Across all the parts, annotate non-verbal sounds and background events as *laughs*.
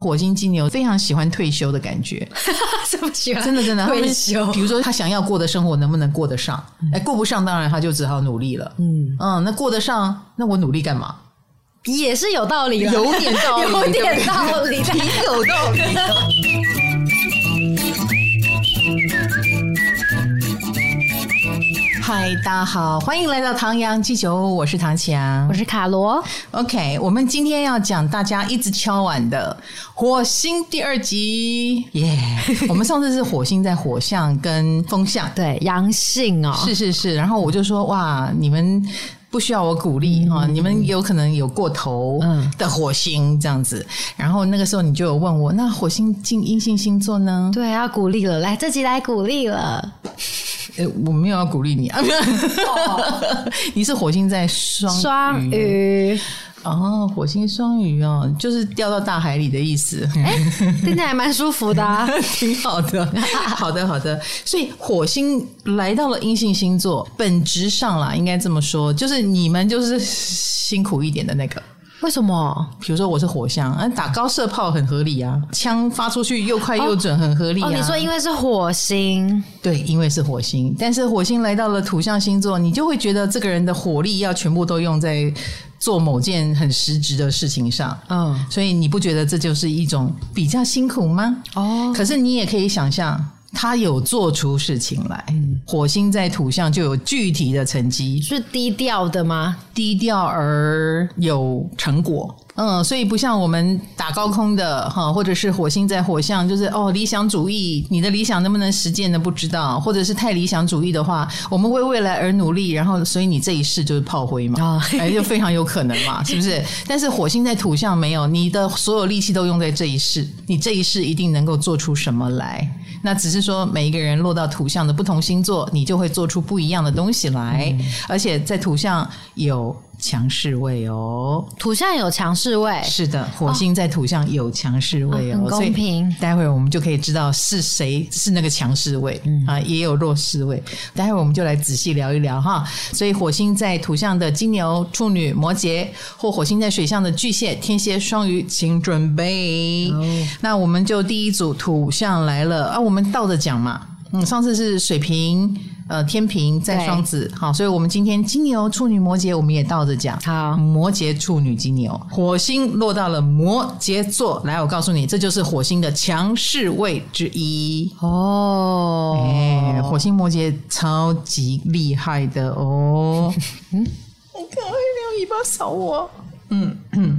火星金牛非常喜欢退休的感觉，*laughs* 这么喜欢真的真的退休。比如说他想要过的生活能不能过得上？哎、嗯，过不上，当然他就只好努力了。嗯嗯，那过得上，那我努力干嘛？也是有道理的，有点道理，*laughs* 有点道理，*laughs* 挺有道理嗨，大家好，欢迎来到唐阳鸡酒屋，我是唐强，我是卡罗。OK，我们今天要讲大家一直敲碗的火星第二集，耶、yeah！我们上次是火星在火象跟风象，*laughs* 对，阳性哦，是是是。然后我就说，哇，你们不需要我鼓励哈、嗯，你们有可能有过头的火星这样子。然后那个时候你就有问我，那火星进阴性星座呢？对，要鼓励了，来，这集来鼓励了。我没有要鼓励你啊！*laughs* 你是火星在双双鱼哦，火星双鱼哦，就是掉到大海里的意思。哎、欸，听起来蛮舒服的、啊，*laughs* 挺好的。*laughs* 好的，好的。所以火星来到了阴性星座，本质上啦，应该这么说，就是你们就是辛苦一点的那个。为什么？比如说我是火象，啊，打高射炮很合理啊，枪发出去又快又准，很合理啊。哦，你说因为是火星，对，因为是火星，但是火星来到了土象星座，你就会觉得这个人的火力要全部都用在做某件很实质的事情上，嗯，所以你不觉得这就是一种比较辛苦吗？哦，可是你也可以想象。他有做出事情来，火星在土象就有具体的成绩，是低调的吗？低调而有成果。嗯，所以不像我们打高空的哈，或者是火星在火象，就是哦理想主义，你的理想能不能实践的？不知道，或者是太理想主义的话，我们为未来而努力，然后所以你这一世就是炮灰嘛，啊，*laughs* 哎，就非常有可能嘛，是不是？但是火星在土象没有，你的所有力气都用在这一世，你这一世一定能够做出什么来？那只是说每一个人落到土象的不同星座，你就会做出不一样的东西来，嗯，而且在土象有。强势位哦，土象有强势位，是的，火星在土象有强势位哦，哦，很公平。待会儿我们就可以知道是谁是那个强势位，嗯啊，也有弱势位。待会儿我们就来仔细聊一聊哈。所以火星在土象的金牛、处女、摩羯，或火星在水象的巨蟹、天蝎、双鱼，请准备。哦。那我们就第一组土象来了啊，我们倒着讲嘛。嗯，上次是水瓶。呃，天平在双子，好，所以我们今天金牛、处女、摩羯，我们也倒着讲。好，摩羯、处女、金牛，火星落到了摩羯座。来，我告诉你，这就是火星的强势位之一。哦，哎，火星摩羯超级厉害的哦。*laughs* 嗯，我看到有尾巴扫我。嗯嗯，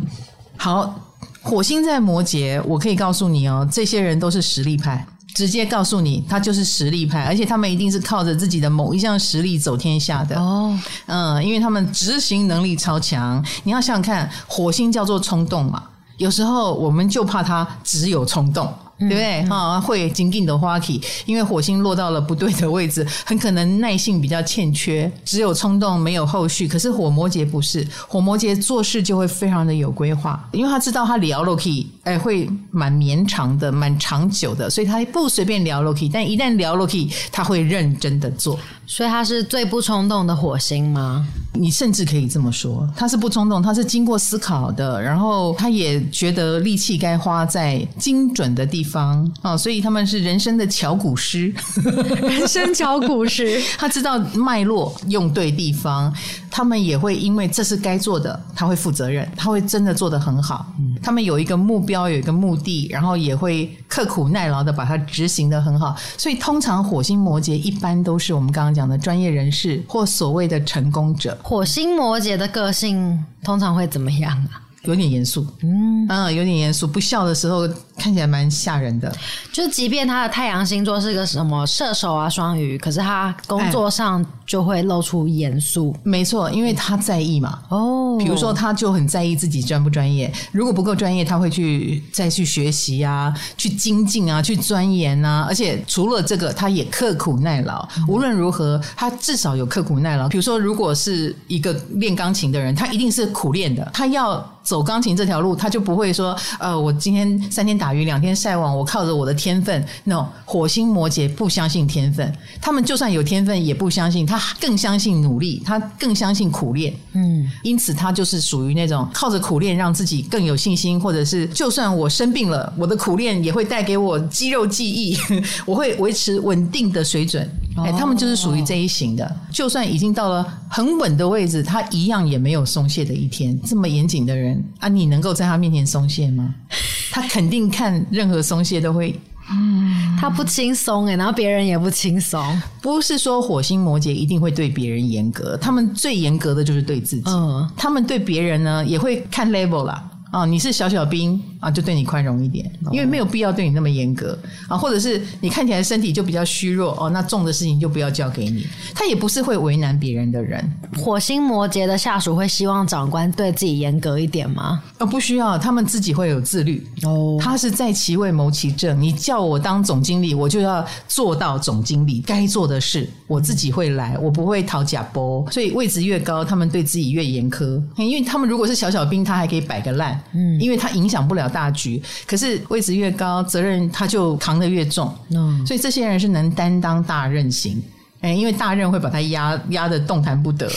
好，火星在摩羯，我可以告诉你哦，这些人都是实力派。直接告诉你，他就是实力派，而且他们一定是靠着自己的某一项实力走天下的。哦，嗯，因为他们执行能力超强。你要想想看，火星叫做冲动嘛，有时候我们就怕他只有冲动。对不对？哈、嗯，会紧紧的花期，因为火星落到了不对的位置，*laughs* 很可能耐性比较欠缺，只有冲动没有后续。可是火摩羯不是，火摩羯做事就会非常的有规划，因为他知道他聊 Loki，哎，会蛮绵长的，蛮长久的，所以他不随便聊了 k，，但一旦聊了 k，，他会认真的做。所以他是最不冲动的火星吗？你甚至可以这么说，他是不冲动，他是经过思考的，然后他也觉得力气该花在精准的地方啊，所以他们是人生的巧骨师，*laughs* 人生巧骨师，*laughs* 他知道脉络用对地方，他们也会因为这是该做的，他会负责任，他会真的做得很好。嗯，他们有一个目标，有一个目的，然后也会刻苦耐劳的把它执行的很好。所以通常火星摩羯一般都是我们刚刚讲。讲的专业人士或所谓的成功者，火星摩羯的个性通常会怎么样啊？有点严肃，嗯。嗯，有点严肃，不笑的时候看起来蛮吓人的。就即便他的太阳星座是个什么射手啊、双鱼，可是他工作上就会露出严肃。哎、没错，因为他在意嘛。哦，比如说他就很在意自己专不专业，如果不够专业，他会去再去学习啊，去精进啊，去钻研啊。而且除了这个，他也刻苦耐劳。嗯、无论如何，他至少有刻苦耐劳。比如说，如果是一个练钢琴的人，他一定是苦练的，他要。走钢琴这条路，他就不会说，呃，我今天三天打打鱼两天晒网，我靠着我的天分。no，火星摩羯不相信天分，他们就算有天分，也不相信，他更相信努力，他更相信苦练。嗯，因此他就是属于那种靠着苦练让自己更有信心，或者是就算我生病了，我的苦练也会带给我肌肉记忆，*laughs* 我会维持稳定的水准。哎，他们就是属于这一型的，就算已经到了很稳的位置，他一样也没有松懈的一天。这么严谨的人啊，你能够在他面前松懈吗？*laughs* 他肯定看任何松懈都会，嗯，他不轻松哎，然后别人也不轻松。不是说火星摩羯一定会对别人严格，他们最严格的就是对自己。嗯，他们对别人呢也会看 level 啦。啊，你是小小兵啊，就对你宽容一点，因为没有必要对你那么严格啊。或者是你看起来身体就比较虚弱哦，那重的事情就不要交给你。他也不是会为难别人的人。火星摩羯的下属会希望长官对自己严格一点吗？哦，不需要，他们自己会有自律。哦，他是在其位谋其政。你叫我当总经理，我就要做到总经理该做的事，我自己会来，我不会讨假包。所以位置越高，他们对自己越严苛，因为他们如果是小小兵，他还可以摆个烂。嗯，因为他影响不了大局，可是位置越高，责任他就扛得越重。嗯，所以这些人是能担当大任型。哎，因为大任会把他压压得动弹不得，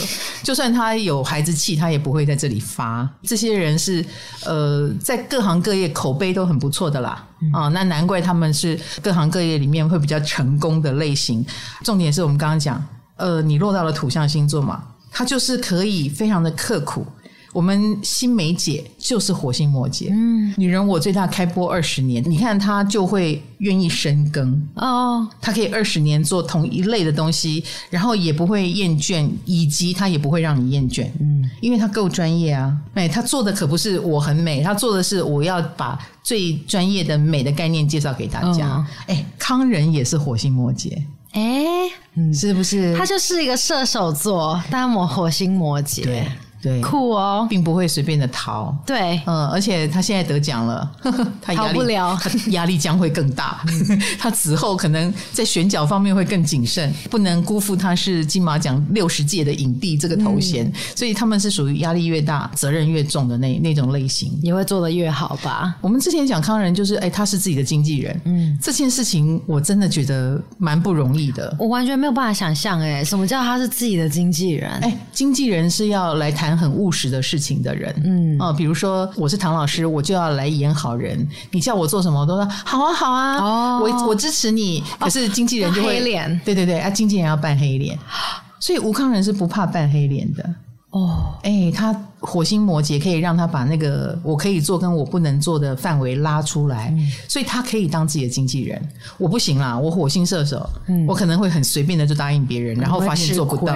就算他有孩子气，他也不会在这里发。这些人是呃，在各行各业口碑都很不错的啦。啊、那难怪他们是各行各业里面会比较成功的类型。重点是我们刚刚讲，呃，你落到了土象星座嘛，他就是可以非常的刻苦。我们新梅姐就是火星摩羯，嗯，女人我最大开播二十年，你看她就会愿意深耕。哦，她可以二十年做同一类的东西，然后也不会厌倦，以及她也不会让你厌倦，嗯，因为她够专业啊，哎，她做的可不是我很美，她做的是我要把最专业的美的概念介绍给大家，哎、哦，康仁也是火星摩羯，哎，嗯，是不是？他就是一个射手座，但我火星摩羯，对。对，酷哦，并不会随便的逃。对，嗯，而且他现在得奖了，呵 *laughs* 呵他压力，逃不了，他压力将会更大。*laughs* 他此后可能在选角方面会更谨慎，不能辜负他是金马奖六十届的影帝这个头衔。嗯、所以他们是属于压力越大，责任越重的那那种类型，也会做得越好吧。我们之前讲康仁，就是哎，他是自己的经纪人。嗯，这件事情我真的觉得蛮不容易的。我完全没有办法想象，哎，什么叫他是自己的经纪人？哎，经纪人是要来谈。很务实的事情的人，嗯啊，比如说我是唐老师，我就要来演好人。你叫我做什么，我都说好啊，好啊，哦，我我支持你。可是经纪人就会黑脸，对对对，啊，经纪人要扮黑脸，*gasps* 所以吴康仁是不怕扮黑脸的。哦，哎，他。火星摩羯可以让他把那个我可以做跟我不能做的范围拉出来，嗯、所以他可以当自己的经纪人。我不行啦，我火星射手，嗯、我可能会很随便的就答应别人，然后发现做不到，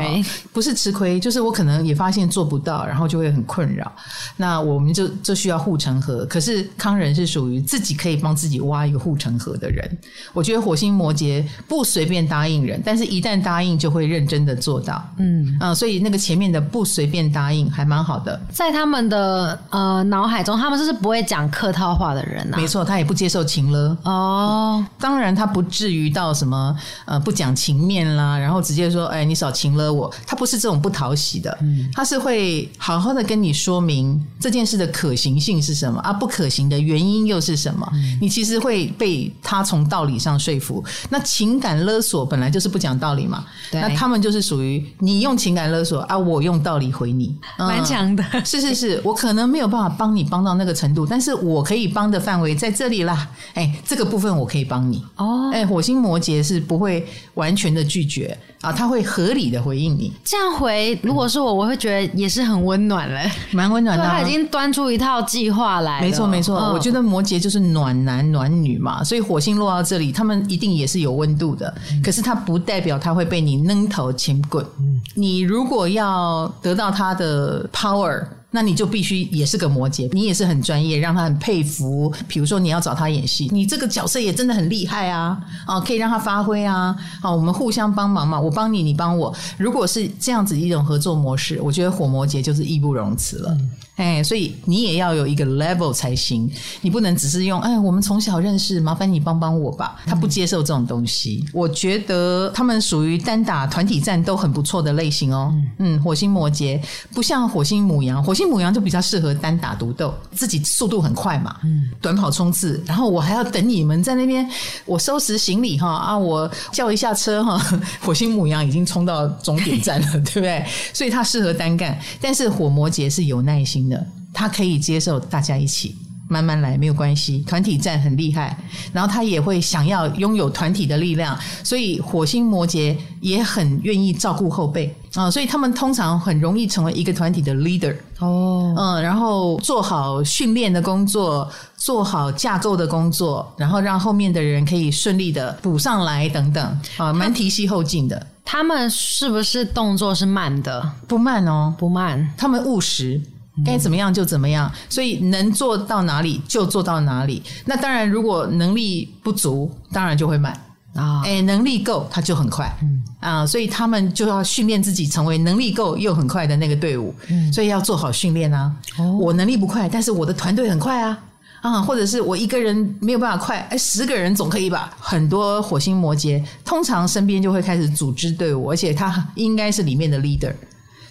不是吃亏，就是我可能也发现做不到，然后就会很困扰。那我们就就需要护城河。可是康仁是属于自己可以帮自己挖一个护城河的人。我觉得火星摩羯不随便答应人，但是一旦答应就会认真的做到。嗯啊，所以那个前面的不随便答应还蛮好的。在他们的呃脑海中，他们就是不会讲客套话的人啊。没错，他也不接受情勒哦。当然，他不至于到什么呃不讲情面啦，然后直接说哎你少情勒我。他不是这种不讨喜的，嗯，他是会好好的跟你说明这件事的可行性是什么啊，不可行的原因又是什么。嗯，你其实会被他从道理上说服。那情感勒索本来就是不讲道理嘛，对那他们就是属于你用情感勒索啊，我用道理回你，蛮强的。*laughs* 是是是，我可能没有办法帮你帮到那个程度，但是我可以帮的范围在这里啦。哎，这个部分我可以帮你哦。哎，火星摩羯是不会完全的拒绝啊，他会合理的回应你。这样回，如果是我，我会觉得也是很温暖嘞，蛮温暖的。他已经端出一套计划来。没错没错，嗯、我觉得摩羯就是暖男暖女嘛，所以火星落到这里，他们一定也是有温度的。嗯、可是他不代表他会被你扔头钱滚。嗯，你如果要得到他的 power。那你就必须也是个摩羯，你也是很专业，让他很佩服。比如说你要找他演戏，你这个角色也真的很厉害啊！啊，可以让他发挥啊！啊，我们互相帮忙嘛，我帮你，你帮我。如果是这样子一种合作模式，我觉得火摩羯就是义不容辞了。嗯哎，所以你也要有一个 level 才行，你不能只是用哎，我们从小认识，麻烦你帮帮我吧。他不接受这种东西。嗯、我觉得他们属于单打团体战都很不错的类型哦。嗯，火星摩羯不像火星母羊，火星母羊就比较适合单打独斗，自己速度很快嘛，嗯，短跑冲刺，然后我还要等你们在那边，我收拾行李哈啊，我叫一下车哈，*laughs* 火星母羊已经冲到终点站了，*laughs* 对不对？所以它适合单干，但是火摩羯是有耐心的，它可以接受大家一起。慢慢来没有关系，团体战很厉害，然后他也会想要拥有团体的力量，所以火星摩羯也很愿意照顾后辈啊，所以他们通常很容易成为一个团体的 leader 哦，嗯，然后做好训练的工作，做好架构的工作，然后让后面的人可以顺利的补上来等等啊，蛮提携后进的。他们是不是动作是慢的？不慢哦，不慢，他们务实。该怎么样就怎么样，所以能做到哪里就做到哪里。那当然，如果能力不足，当然就会慢啊。哎，能力够，他就很快。嗯啊，所以他们就要训练自己成为能力够又很快的那个队伍。嗯，所以要做好训练啊。我能力不快，但是我的团队很快啊。啊，或者是我一个人没有办法快，哎，十个人总可以吧？很多火星摩羯通常身边就会开始组织队伍，而且他应该是里面的 leader。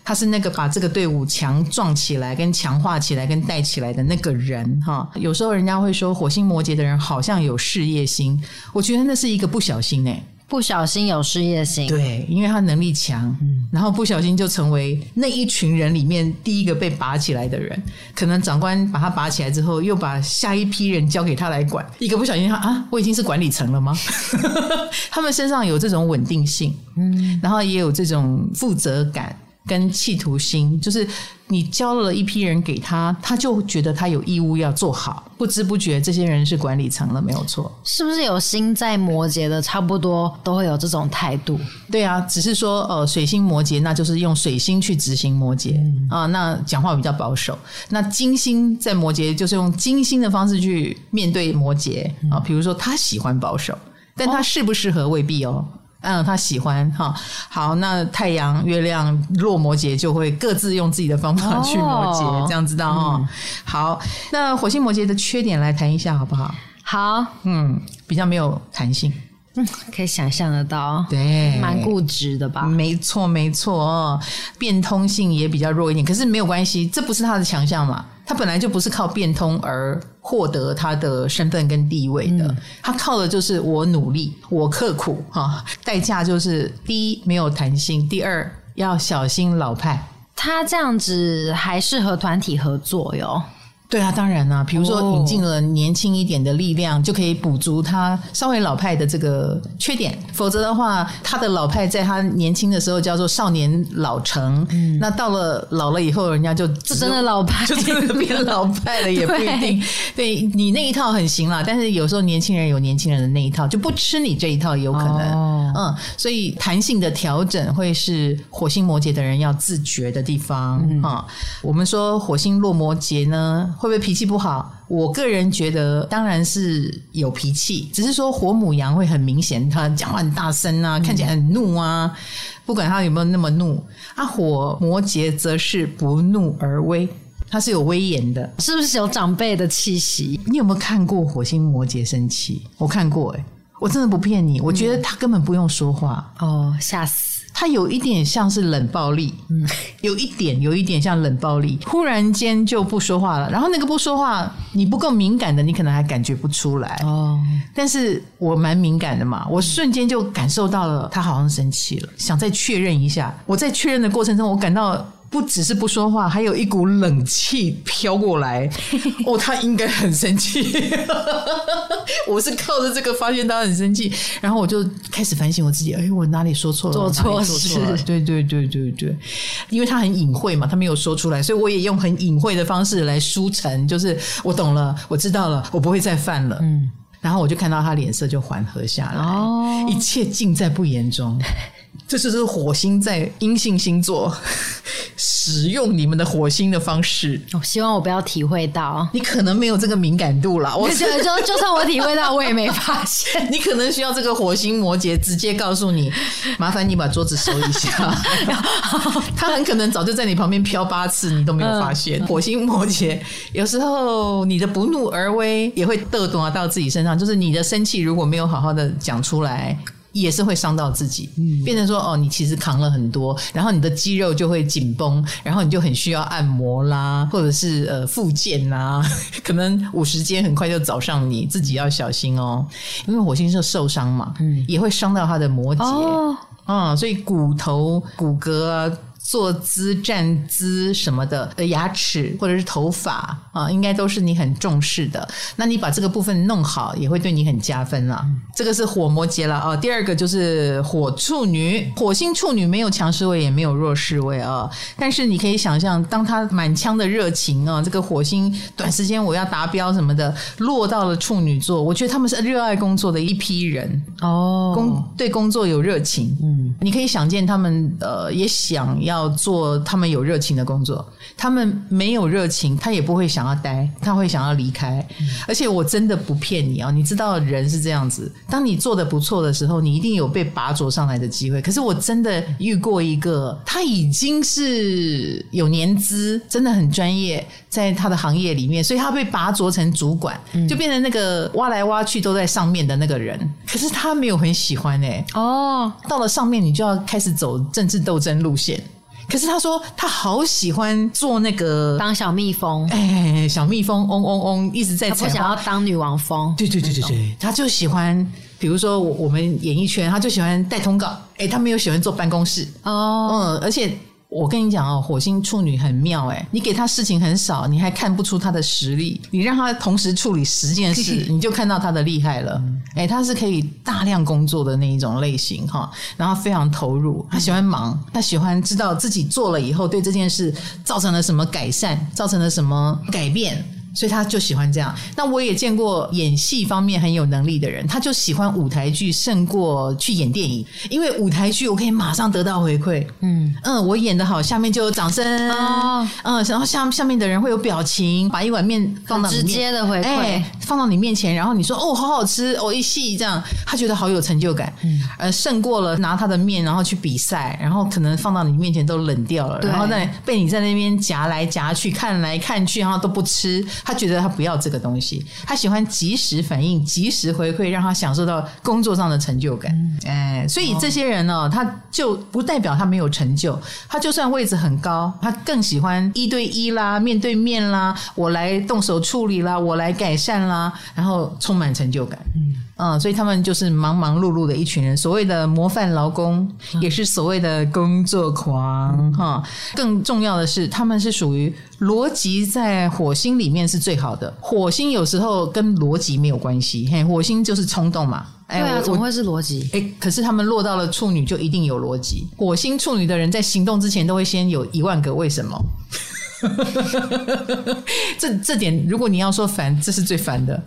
他是那个把这个队伍强壮起来、跟强化起来、跟带起来的那个人哈。有时候人家会说火星摩羯的人好像有事业心，我觉得那是一个不小心哎，不小心有事业心。对，因为他能力强，嗯，然后不小心就成为那一群人里面第一个被拔起来的人。可能长官把他拔起来之后，又把下一批人交给他来管。一个不小心他，他啊，我已经是管理层了吗？*laughs* 他们身上有这种稳定性，嗯，然后也有这种负责感。跟企图心，就是你交了一批人给他，他就觉得他有义务要做好，不知不觉这些人是管理层了，没有错。是不是有心在摩羯的，差不多都会有这种态度？对啊，只是说呃，水星摩羯，那就是用水星去执行摩羯、嗯、啊，那讲话比较保守。那金星在摩羯，就是用金星的方式去面对摩羯啊，比如说他喜欢保守，但他适不适合未必哦。嗯，他喜欢哈。好，那太阳、月亮落摩羯就会各自用自己的方法去摩羯，哦、这样知道哈。嗯、好，那火星摩羯的缺点来谈一下好不好？好，嗯，比较没有弹性。嗯，可以想象得到，对，蛮固执的吧？没错，没错，变通性也比较弱一点。可是没有关系，这不是他的强项嘛？他本来就不是靠变通而获得他的身份跟地位的，嗯、他靠的就是我努力，我刻苦哈，代价就是第一没有弹性，第二要小心老派。他这样子还适合团体合作哟。对啊，当然啦、啊，比如说引进了年轻一点的力量，就可以补足他稍微老派的这个缺点。否则的话，他的老派在他年轻的时候叫做少年老成，嗯、那到了老了以后，人家就就真的老派，*laughs* 就真的变老派了，也不一定。对，对你那一套很行啦，但是有时候年轻人有年轻人的那一套，就不吃你这一套，有可能。哦、嗯，所以弹性的调整会是火星摩羯的人要自觉的地方啊、嗯嗯。我们说火星落摩羯呢。会不会脾气不好？我个人觉得当然是有脾气，只是说火母羊会很明显，他讲话很大声啊，看起来很怒啊。不管他有没有那么怒，啊，火摩羯则是不怒而威，他是有威严的，是不是有长辈的气息？你有没有看过火星摩羯生气？我看过、欸，诶我真的不骗你，我觉得他根本不用说话、嗯、哦，吓死。他有一点像是冷暴力，嗯，有一点，有一点像冷暴力，忽然间就不说话了。然后那个不说话，你不够敏感的，你可能还感觉不出来哦。但是我蛮敏感的嘛，我瞬间就感受到了，他好像生气了，想再确认一下。我在确认的过程中，我感到。不只是不说话，还有一股冷气飘过来。*laughs* 哦，他应该很生气。*laughs* 我是靠着这个发现他很生气，然后我就开始反省我自己。哎，我哪里说错了？做错事？对对对对对，因为他很隐晦嘛，他没有说出来，所以我也用很隐晦的方式来舒陈，就是我懂了，我知道了，我不会再犯了。嗯，然后我就看到他脸色就缓和下来，哦，一切尽在不言中。*laughs* 这就是火星在阴性星座 *laughs* 使用你们的火星的方式。我希望我不要体会到，你可能没有这个敏感度啦。我觉得就 *laughs* 就算我体会到，我也没发现。你可能需要这个火星摩羯直接告诉你，麻烦你把桌子收一下。*laughs* 他很可能早就在你旁边飘八次，你都没有发现。火星摩羯有时候你的不怒而威也会逗懂到自己身上，就是你的生气如果没有好好的讲出来。也是会伤到自己，嗯，变成说哦，你其实扛了很多，然后你的肌肉就会紧绷，然后你就很需要按摩啦，或者是呃复健啦，*laughs* 可能五十肩很快就找上你，自己要小心哦，因为火星是受伤嘛，嗯，也会伤到他的摩羯，哦，嗯，所以骨头骨骼啊。坐姿、站姿什么的，的牙齿或者是头发啊，应该都是你很重视的。那你把这个部分弄好，也会对你很加分了。嗯、这个是火摩羯了啊。第二个就是火处女，火星处女没有强势位，也没有弱势位啊。但是你可以想象，当他满腔的热情啊，这个火星短时间我要达标什么的，落到了处女座，我觉得他们是热爱工作的一批人哦，工对工作有热情。嗯，你可以想见他们呃，也想要。要做他们有热情的工作，他们没有热情，他也不会想要待，他会想要离开。嗯、而且我真的不骗你啊，你知道人是这样子，当你做的不错的时候，你一定有被拔擢上来的机会。可是我真的遇过一个，他已经是有年资，真的很专业，在他的行业里面，所以他被拔擢成主管，嗯、就变成那个挖来挖去都在上面的那个人。可是他没有很喜欢哎、欸，哦，到了上面你就要开始走政治斗争路线。可是他说他好喜欢做那个当小蜜蜂，哎，小蜜蜂嗡嗡嗡一直在。他不想要当女王蜂，对对对对对，他就喜欢，比如说我们演艺圈，他就喜欢带通告，哎，他没有喜欢坐办公室。哦，嗯，而且。我跟你讲哦，火星处女很妙诶，你给他事情很少，你还看不出他的实力。你让他同时处理十件事，*laughs* 你就看到他的厉害了。诶，他是可以大量工作的那一种类型哈，然后非常投入，他喜欢忙，他喜欢知道自己做了以后对这件事造成了什么改善，造成了什么改变。所以他就喜欢这样。那我也见过演戏方面很有能力的人，他就喜欢舞台剧胜过去演电影，因为舞台剧我可以马上得到回馈。嗯嗯，我演的好，下面就有掌声。哦，嗯，然后下下面的人会有表情，把一碗面放到你面直接的回馈，欸，放到你面前，然后你说哦，好好吃，哦一戏这样，他觉得好有成就感。嗯，呃，胜过了拿他的面然后去比赛，然后可能放到你面前都冷掉了，然后在被你在那边夹来夹去，看来看去，然后都不吃。他觉得他不要这个东西，他喜欢及时反应、及时回馈，让他享受到工作上的成就感。哎，所以这些人呢，他就不代表他没有成就。他就算位置很高，他更喜欢一对一啦、面对面啦，我来动手处理啦，我来改善啦，然后充满成就感。嗯。嗯，所以他们就是忙忙碌碌的一群人，所谓的模范劳工，也是所谓的工作狂哈。更重要的是，他们是属于逻辑在火星里面是最好的。火星有时候跟逻辑没有关系，嘿，火星就是冲动嘛。哎，对啊，怎么会是逻辑？哎，可是他们落到了处女，就一定有逻辑。火星处女的人在行动之前，都会先有一万个为什么。*laughs* 这这点，如果你要说烦，这是最烦的。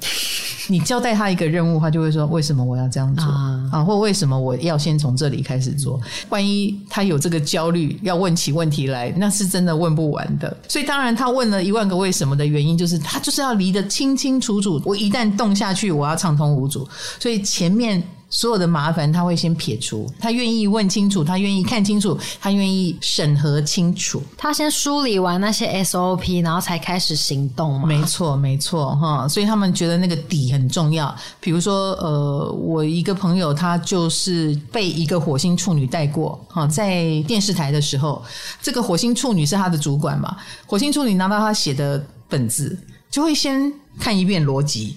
你交代他一个任务，他就会说：“为什么我要这样做啊？啊，或为什么我要先从这里开始做？万一他有这个焦虑，要问起问题来，那是真的问不完的。所以，当然他问了一万个为什么的原因，就是他就是要离得清清楚楚。我一旦动下去，我要畅通无阻。所以前面。”所有的麻烦他会先撇除，他愿意问清楚，他愿意看清楚，他愿意审核清楚，他先梳理完那些 SOP，然后才开始行动嘛。没错，没错，哈，所以他们觉得那个底很重要。比如说，呃，我一个朋友，他就是被一个火星处女带过，哈，在电视台的时候，这个火星处女是他的主管嘛，火星处女拿到他写的本子，就会先看一遍逻辑。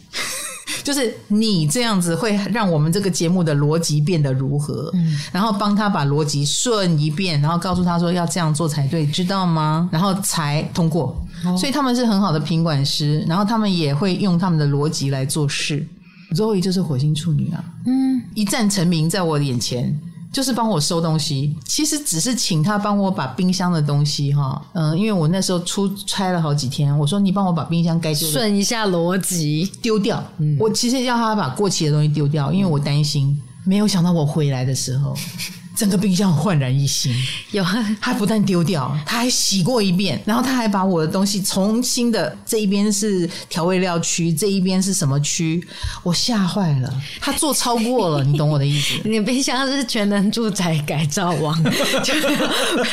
就是你这样子会让我们这个节目的逻辑变得如何？嗯，然后帮他把逻辑顺一遍，然后告诉他说要这样做才对，知道吗？然后才通过。哦，所以他们是很好的品管师，然后他们也会用他们的逻辑来做事。Zoe 就是火星处女啊，嗯，一战成名在我眼前。就是帮我收东西，其实只是请他帮我把冰箱的东西哈，嗯，因为我那时候出差了好几天，我说你帮我把冰箱该丢顺一下逻辑丢掉。我其实要他把过期的东西丢掉，因为我担心。没有想到我回来的时候，整个冰箱焕然一新。有，他不但丢掉，他还洗过一遍，然后他还把我的东西重新的这一边是调味料区，这一边是什么区？我吓坏了。他做超过了，你懂我的意思？*laughs* 你冰箱是全能住宅改造王，*laughs* 就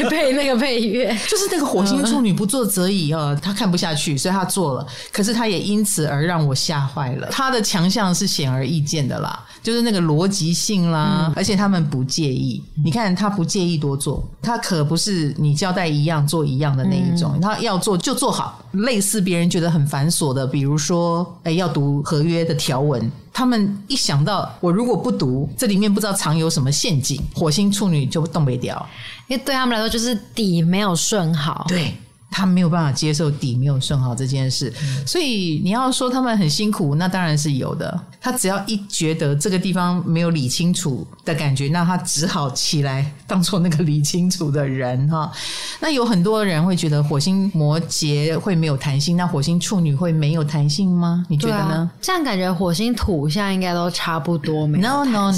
配那个配乐，就是那个火星处女不做则已啊，他看不下去，所以他做了。可是他也因此而让我吓坏了。他的强项是显而易见的啦，就是那个逻辑性啦，嗯、而且他们不介意。你看他不介意多做，他可不是你交代一样做一样的那一种，嗯、他要做就做好。类似别人觉得很繁琐的，比如说，哎，要读合约的条文，他们一想到我如果不读，这里面不知道藏有什么陷阱，火星处女就动不掉，因为对他们来说就是底没有顺好。对。他没有办法接受底没有顺好这件事，嗯、所以你要说他们很辛苦，那当然是有的。他只要一觉得这个地方没有理清楚的感觉，那他只好起来当做那个理清楚的人哈。那有很多人会觉得火星摩羯会没有弹性，那火星处女会没有弹性吗？你觉得呢？啊、这样感觉火星土象应该都差不多没有 No，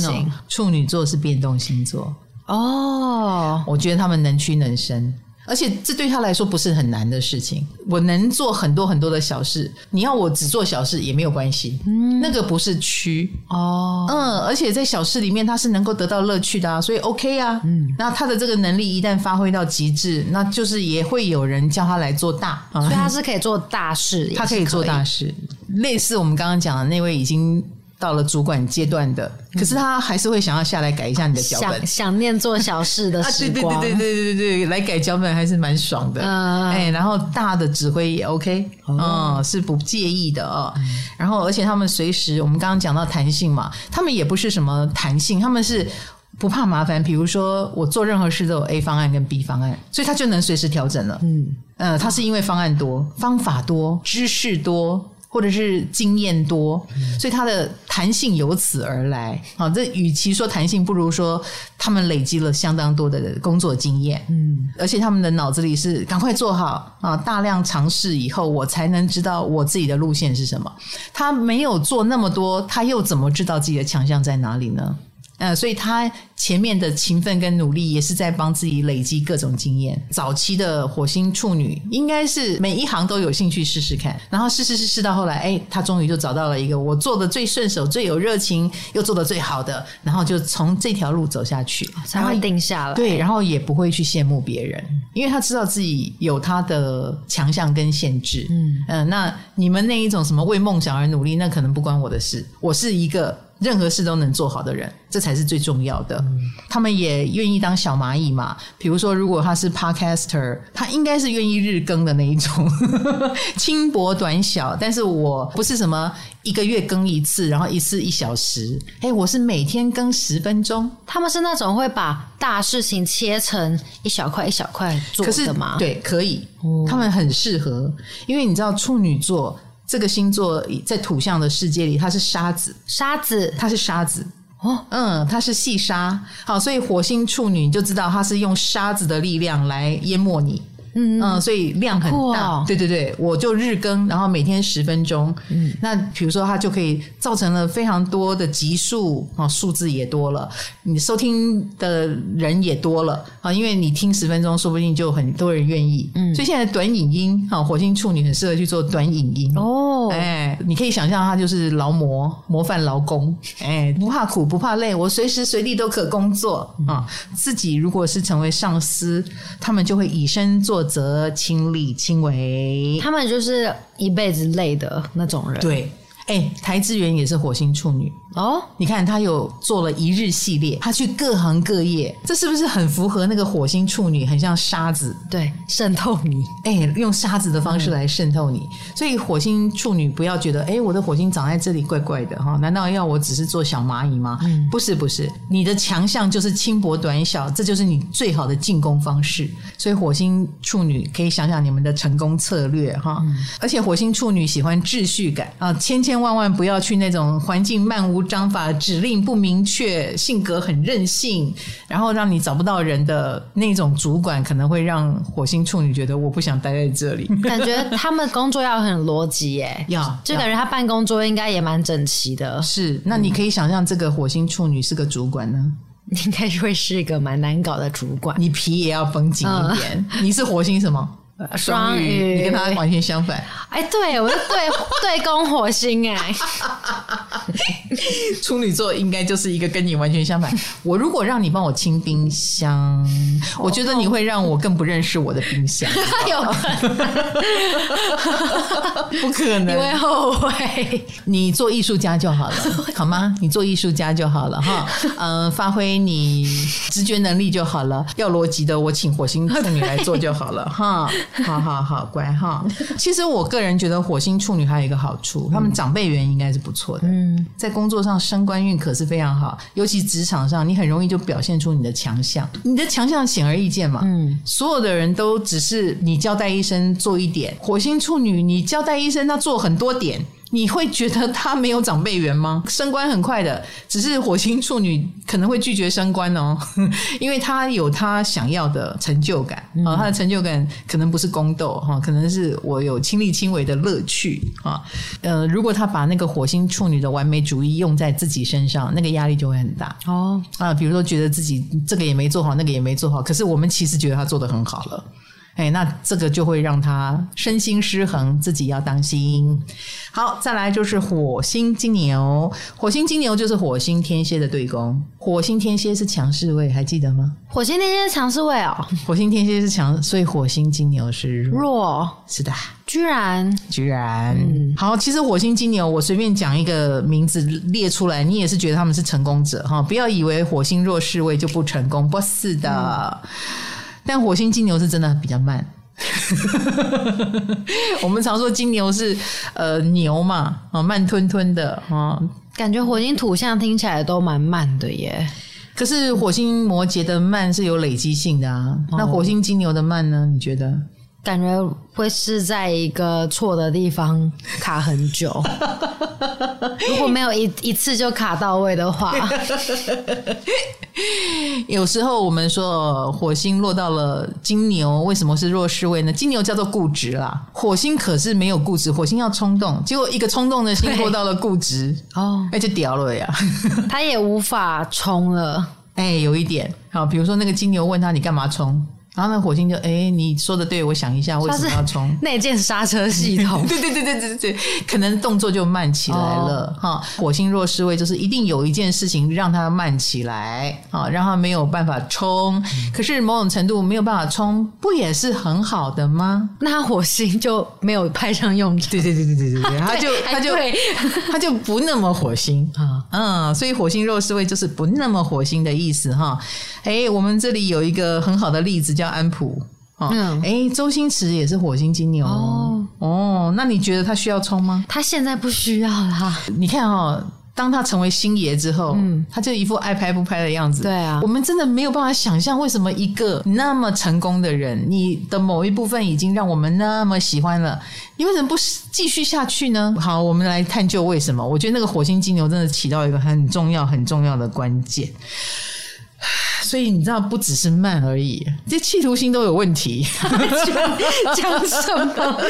处女座是变动星座哦，我觉得他们能屈能伸。而且这对他来说不是很难的事情，我能做很多很多的小事。你要我只做小事也没有关系，嗯，那个不是屈。哦，嗯，而且在小事里面他是能够得到乐趣的啊，所以 OK 啊，嗯，那他的这个能力一旦发挥到极致，那就是也会有人叫他来做大，所以他是可以做大事，他可以做大事，类似我们刚刚讲的那位已经。到了主管阶段的，可是他还是会想要下来改一下你的脚本，想，想念做小事的时光。啊、对对对对对对对，来改脚本还是蛮爽的。嗯，哎，然后大的指挥也 OK，嗯，嗯，是不介意的哦。嗯、然后，而且他们随时，我们刚刚讲到弹性嘛，他们也不是什么弹性，他们是不怕麻烦。比如说，我做任何事都有 A 方案跟 B 方案，所以他就能随时调整了。嗯，呃，他是因为方案多、方法多、知识多。或者是经验多，所以它的弹性由此而来。好，这与其说弹性，不如说他们累积了相当多的工作经验。嗯，而且他们的脑子里是赶快做好啊，大量尝试以后，我才能知道我自己的路线是什么。他没有做那么多，他又怎么知道自己的强项在哪里呢？呃，所以他前面的勤奋跟努力也是在帮自己累积各种经验。早期的火星处女应该是每一行都有兴趣试试看，然后试试试试到后来，哎，他终于就找到了一个我做的最顺手、最有热情又做的最好的，然后就从这条路走下去，才会定下来。对，然后也不会去羡慕别人，因为他知道自己有他的强项跟限制。嗯嗯、呃，那你们那一种什么为梦想而努力，那可能不关我的事。我是一个。任何事都能做好的人，这才是最重要的。嗯、他们也愿意当小蚂蚁嘛？比如说，如果他是 podcaster，他应该是愿意日更的那一种，*laughs* 轻薄短小。但是我不是什么一个月更一次，然后一次一小时。哎，我是每天更十分钟。他们是那种会把大事情切成一小块一小块做的吗？对，可以。哦、他们很适合，因为你知道处女座。这个星座在土象的世界里，它是沙子，沙子，它是沙子。哦，嗯，它是细沙，好，所以火星处女你就知道它是用沙子的力量来淹没你。嗯嗯，所以量很大，哦、对对对，我就日更，然后每天十分钟。嗯，那比如说它就可以造成了非常多的集数啊，数字也多了，你收听的人也多了啊，因为你听十分钟，说不定就很多人愿意。嗯，所以现在短影音啊，火星处女很适合去做短影音哦。哎，你可以想象他就是劳模模范劳工，*laughs* 哎，不怕苦不怕累，我随时随地都可工作啊。自己如果是成为上司，他们就会以身作则亲力亲为，他们就是一辈子累的那种人。对，哎，台资源也是火星处女。哦，你看他有做了一日系列，他去各行各业，这是不是很符合那个火星处女？很像沙子，对，渗透你，哎，用沙子的方式来渗透你。嗯、所以火星处女不要觉得，哎，我的火星长在这里怪怪的哈，难道要我只是做小蚂蚁吗？嗯，不是不是，你的强项就是轻薄短小，这就是你最好的进攻方式。所以火星处女可以想想你们的成功策略哈，嗯、而且火星处女喜欢秩序感啊，千千万万不要去那种环境漫无章法指令不明确，性格很任性，然后让你找不到人的那种主管，可能会让火星处女觉得我不想待在这里。*laughs* 感觉他们工作要很逻辑耶，要就感觉他办公桌应该也蛮整齐的。是，那你可以想象这个火星处女是个主管呢？*laughs* 应该会是一个蛮难搞的主管。你皮也要绷紧一点。嗯、你是火星什么？双鱼，你跟他完全相反。*laughs* 哎，对，我是对 *laughs* 对宫火星哎。*laughs* 处女座应该就是一个跟你完全相反。我如果让你帮我清冰箱，我觉得你会让我更不认识我的冰箱。有可能？不可能，你会后悔。你做艺术家就好了，好吗？你做艺术家就好了哈。嗯、呃，发挥你直觉能力就好了。要逻辑的，我请火星处女来做就好了哈。*laughs* 好好好，乖哈。其实我个人觉得火星处女还有一个好处，他们长辈缘应该是不错的。嗯，在工作上升官运可是非常好，尤其职场上，你很容易就表现出你的强项。你的强项显而易见嘛。嗯，所有的人都只是你交代医生做一点，火星处女你交代医生，他做很多点。你会觉得他没有长辈缘吗？*laughs* 升官很快的，只是火星处女可能会拒绝升官哦，*laughs* 因为他有他想要的成就感啊、嗯哦，他的成就感可能不是宫斗哈，可能是我有亲力亲为的乐趣啊。呃，如果他把那个火星处女的完美主义用在自己身上，那个压力就会很大哦啊。比如说觉得自己这个也没做好，那个也没做好，可是我们其实觉得他做得很好了。哎，那这个就会让他身心失衡，自己要当心。好，再来就是火星金牛，火星金牛就是火星天蝎的对宫。火星天蝎是强势位，还记得吗？火星天蝎是强势位哦。火星天蝎是强，所以火星金牛是弱。是的，居然居然。嗯、好，其实火星金牛，我随便讲一个名字列出来，你也是觉得他们是成功者哈。不要以为火星弱势位就不成功，不是的。嗯但火星金牛是真的比较慢，*laughs* 我们常说金牛是呃牛嘛，啊慢吞吞的啊，感觉火星土象听起来都蛮慢的耶。可是火星摩羯的慢是有累积性的啊，哦、那火星金牛的慢呢？你觉得？感觉会是在一个错的地方卡很久，*laughs* 如果没有一一次就卡到位的话，*laughs* 有时候我们说火星落到了金牛，为什么是弱势位呢？金牛叫做固执啦，火星可是没有固执，火星要冲动，结果一个冲动的心落到了固执，*laughs* 哦，那就屌了呀，他也无法冲了，哎，有一点。好，比如说那个金牛问他你干嘛冲？然后那火星就哎，你说的对，我想一下为什么要冲？*laughs* 内建刹车系统，*laughs* 对对对对对对，可能动作就慢起来了哈。哦、火星弱势位就是一定有一件事情让它慢起来啊，让它没有办法冲。嗯、可是某种程度没有办法冲，不也是很好的吗？那火星就没有派上用场。对对对对对对对，他就他就他就不那么火星啊，嗯，所以火星弱势位就是不那么火星的意思哈。哎，我们这里有一个很好的例子。叫安普，嗯，哎，周星驰也是火星金牛哦，哦，那你觉得他需要冲吗？他现在不需要啦。你看哦，当他成为星爷之后，嗯，他就一副爱拍不拍的样子。对啊，我们真的没有办法想象，为什么一个那么成功的人，你的某一部分已经让我们那么喜欢了，你为什么不继续下去呢？好，我们来探究为什么。我觉得那个火星金牛真的起到一个很重要、很重要的关键。*sighs* 所以你知道，不只是慢而已，这企图心都有问题。*laughs* 讲什么？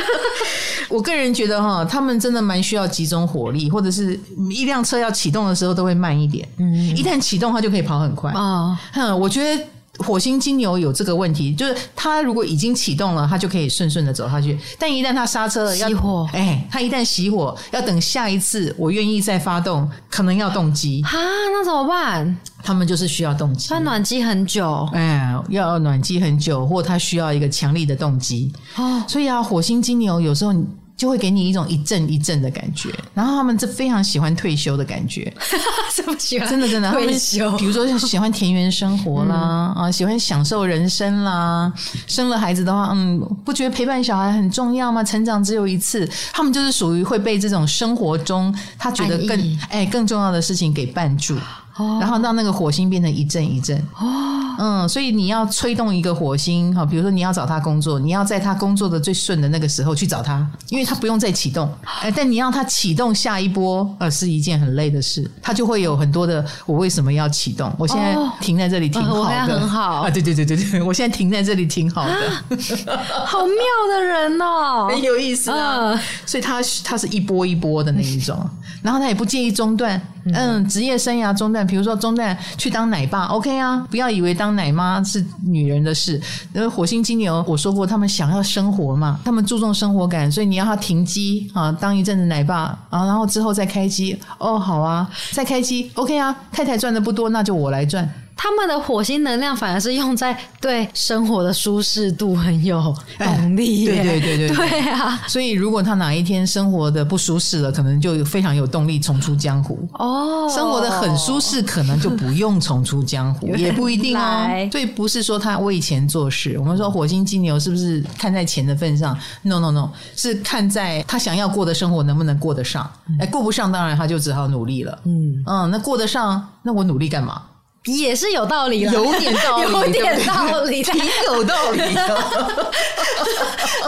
*laughs* 我个人觉得哈，他们真的蛮需要集中火力，或者是一辆车要启动的时候都会慢一点。嗯，一旦启动，它就可以跑很快。啊，哼，我觉得。火星金牛有这个问题，就是他如果已经启动了，他就可以顺顺的走下去。但一旦他刹车了，要熄火，哎，他一旦熄火，要等下一次我愿意再发动，可能要动机啊，那怎么办？他们就是需要动机，穿暖机很久，哎，要暖机很久，或他需要一个强力的动机哦。所以啊，火星金牛有时候。就会给你一种一阵一阵的感觉，然后他们就非常喜欢退休的感觉，*laughs* 这么喜欢？真的真的退休。比如说喜欢田园生活啦，嗯、啊，喜欢享受人生啦，生了孩子的话，嗯，不觉得陪伴小孩很重要吗？成长只有一次，他们就是属于会被这种生活中他觉得更意哎更重要的事情给绊住。哦，然后让那个火星变成一阵一阵哦，嗯，所以你要吹动一个火星哈，比如说你要找他工作，你要在他工作的最顺的那个时候去找他，因为他不用再启动，哎，但你让他启动下一波，呃，是一件很累的事，他就会有很多的我为什么要启动？我现在停在这里挺好的，啊，对对对对对，我现在停在这里挺好的，*gasps* 好妙的人哦，*laughs* 很有意思啊，所以他他是一波一波的那一种，*laughs* 然后他也不介意中断。嗯，职业生涯中断，比如说中断去当奶爸，OK 啊，不要以为当奶妈是女人的事。因为火星金牛，我说过，他们想要生活嘛，他们注重生活感，所以你要他停机啊，当一阵子奶爸啊，然后之后再开机，哦，好啊，再开机，OK 啊，太太赚的不多，那就我来赚。他们的火星能量反而是用在对生活的舒适度很有动力，对对对对对啊！所以如果他哪一天生活的不舒适了，可能就非常有动力重出江湖哦。生活的很舒适，可能就不用重出江湖，*laughs* 也不一定哦。所以不是说他为钱做事。我们说火星金牛是不是看在钱的份上？No No No，是看在他想要过的生活能不能过得上。哎，过不上，当然他就只好努力了。嗯嗯，那过得上，那我努力干嘛？也是有道理，有点道理，有点道理，挺有道理的。*laughs*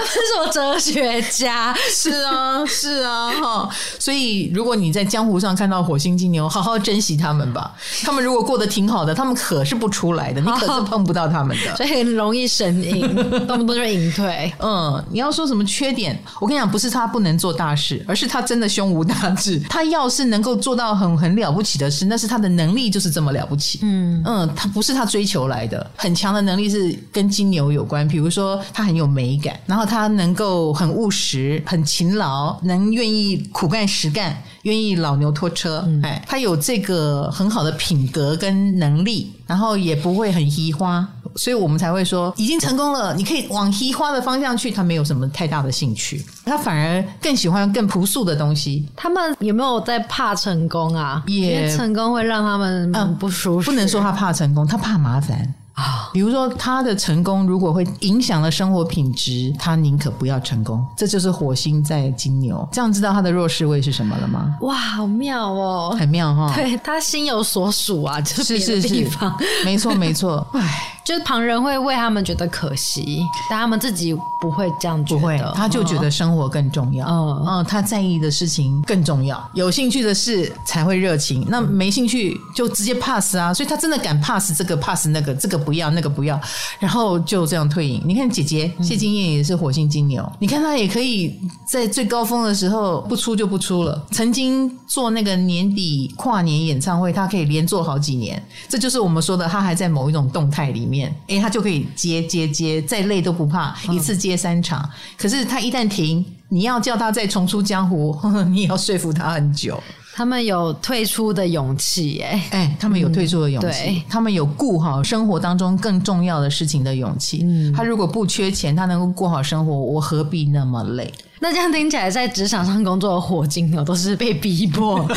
是什么哲学家？是啊，是啊，哈。所以，如果你在江湖上看到火星金牛，好好珍惜他们吧。他们如果过得挺好的，他们可是不出来的，*laughs* 你可是碰不到他们的，所以很容易神隐，*laughs* 动不动就隐退。嗯，你要说什么缺点？我跟你讲，不是他不能做大事，而是他真的胸无大志。他要是能够做到很很了不起的事，那是他的能力就是这么了不起。嗯嗯，他不是他追求来的，很强的能力是跟金牛有关。比如说，他很有美感，然后他能够很务实、很勤劳，能愿意苦干实干，愿意老牛拖车。嗯、哎，他有这个很好的品格跟能力，然后也不会很移花，所以我们才会说已经成功了。你可以往嘻花的方向去，他没有什么太大的兴趣，他反而更喜欢更朴素的东西。他们有没有在怕成功啊？也成功会让他们嗯不舒服，不能说他。怕成功，他怕麻烦啊。比如说，他的成功如果会影响了生活品质，他宁可不要成功。这就是火星在金牛，这样知道他的弱势位是什么了吗？哇，好妙哦，很妙哈。对，他心有所属啊，就是别的地方，没错没错。*laughs* 唉。就是旁人会为他们觉得可惜，但他们自己不会这样觉得。不会，他就觉得生活更重要。嗯嗯，他在意的事情更重要，有兴趣的事才会热情。那没兴趣就直接 pass 啊！所以他真的敢 pass 这个 pass 那个，这个不要那个不要，然后就这样退隐。你看姐姐谢金燕也是火星金牛，嗯、你看她也可以在最高峰的时候不出就不出了。曾经做那个年底跨年演唱会，她可以连做好几年，这就是我们说的，她还在某一种动态里面。哎，他就可以接接接，再累都不怕，一次接三场。嗯、可是他一旦停，你要叫他再重出江湖，呵呵，你也要说服他很久。他们有退出的勇气，哎哎，他们有退出的勇气，嗯、他们有顾好生活当中更重要的事情的勇气。嗯，他如果不缺钱，他能够过好生活，我何必那么累？那这样听起来，在职场上工作的火金牛都是被逼迫，*laughs*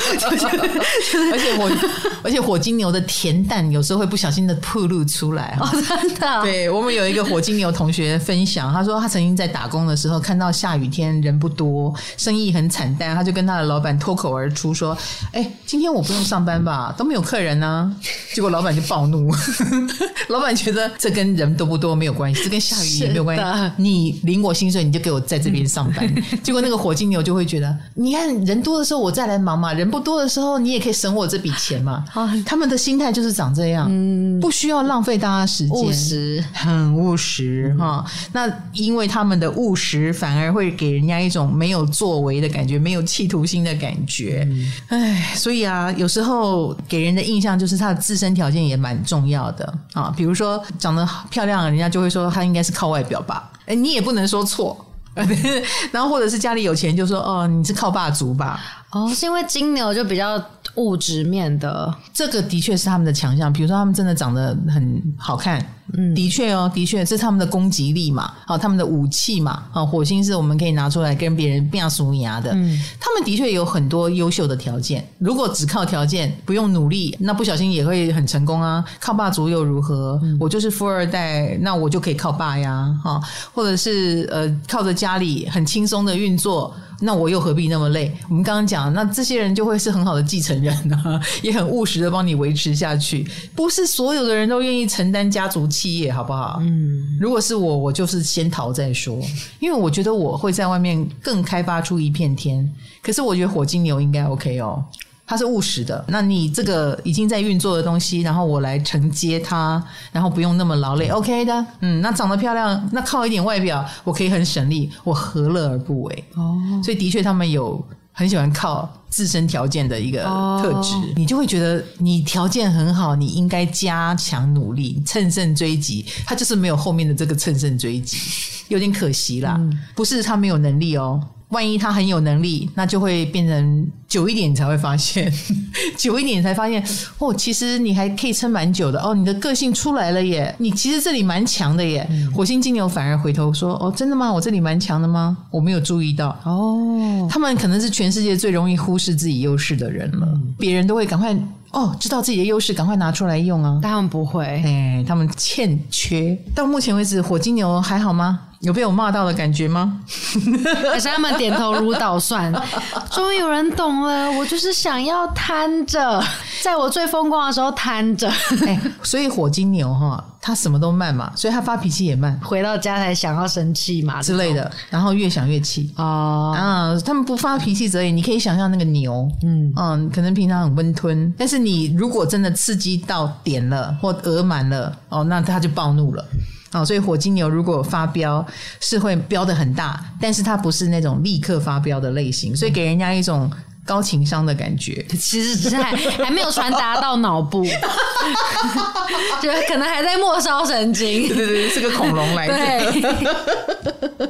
而且火，而且火金牛的恬淡有时候会不小心的暴露出来。哦，真的？对，我们有一个火金牛同学分享，他说他曾经在打工的时候，看到下雨天人不多，生意很惨淡，他就跟他的老板脱口而出说：“哎，今天我不用上班吧？都没有客人呢。”结果老板就暴怒，*laughs* 老板觉得这跟人多不多没有关系，这跟下雨也没有关系。你领我薪水，你就给我在这边上班。*laughs* 结果那个火金牛就会觉得，你看人多的时候我再来忙嘛，人不多的时候你也可以省我这笔钱嘛。*laughs* 他们的心态就是长这样，嗯，不需要浪费大家时间，务实，很务实哈。那因为他们的务实，反而会给人家一种没有作为的感觉，没有企图心的感觉。哎，所以啊，有时候给人的印象就是他的自身条件也蛮重要的啊。比如说长得漂亮，人家就会说他应该是靠外表吧。哎，你也不能说错。*laughs* 然后或者是家里有钱，就说哦，你是靠霸族吧？哦，是因为金牛就比较物质面的，这个的确是他们的强项。比如说，他们真的长得很好看，嗯，的确哦，的确这是他们的攻击力嘛，哦，他们的武器嘛，哦，火星是我们可以拿出来跟别人变输牙的。嗯，他们的确有很多优秀的条件。如果只靠条件，不用努力，那不小心也会很成功啊。靠霸族又如何？嗯，我就是富二代，那我就可以靠爸呀，哈，或者是呃，靠着家里很轻松的运作。那我又何必那么累？我们刚刚讲，那这些人就会是很好的继承人啊，*laughs* 也很务实的帮你维持下去。不是所有的人都愿意承担家族企业，好不好？嗯，如果是我，我就是先逃再说，因为我觉得我会在外面更开发出一片天。可是我觉得火金牛应该 OK 哦。它是务实的，那你这个已经在运作的东西，然后我来承接它，然后不用那么劳累，OK 的。嗯，那长得漂亮，那靠一点外表，我可以很省力，我何乐而不为？哦，所以的确他们有很喜欢靠自身条件的一个特质，哦、你就会觉得你条件很好，你应该加强努力，乘胜追击。他就是没有后面的这个乘胜追击，有点可惜啦。嗯、不是他没有能力哦。万一他很有能力，那就会变成久一点你才会发现，*laughs* 久一点你才发现哦，其实你还可以撑蛮久的哦，你的个性出来了耶，你其实这里蛮强的耶。嗯、火星金牛反而回头说哦，真的吗？我这里蛮强的吗？我没有注意到哦。他们可能是全世界最容易忽视自己优势的人了，嗯、别人都会赶快哦，知道自己的优势，赶快拿出来用啊。但他们不会，哎，他们欠缺。到目前为止，火金牛还好吗？有被我骂到的感觉吗？*laughs* 可是他们点头如捣蒜，*laughs* 终于有人懂了。我就是想要摊着，在我最风光的时候摊着。哎、欸，所以火金牛哈，他什么都慢嘛，所以他发脾气也慢。回到家才想要生气嘛之类的，然后越想越气哦啊！他们不发脾气则已，你可以想象那个牛，嗯嗯，可能平常很温吞，但是你如果真的刺激到点了或额满了哦，那他就暴怒了。哦，所以火金牛如果发飙是会飙的很大，但是它不是那种立刻发飙的类型，所以给人家一种高情商的感觉。其实只是还还没有传达到脑部，*laughs* 就可能还在末梢神经。对对对，是个恐龙来的。对。*laughs*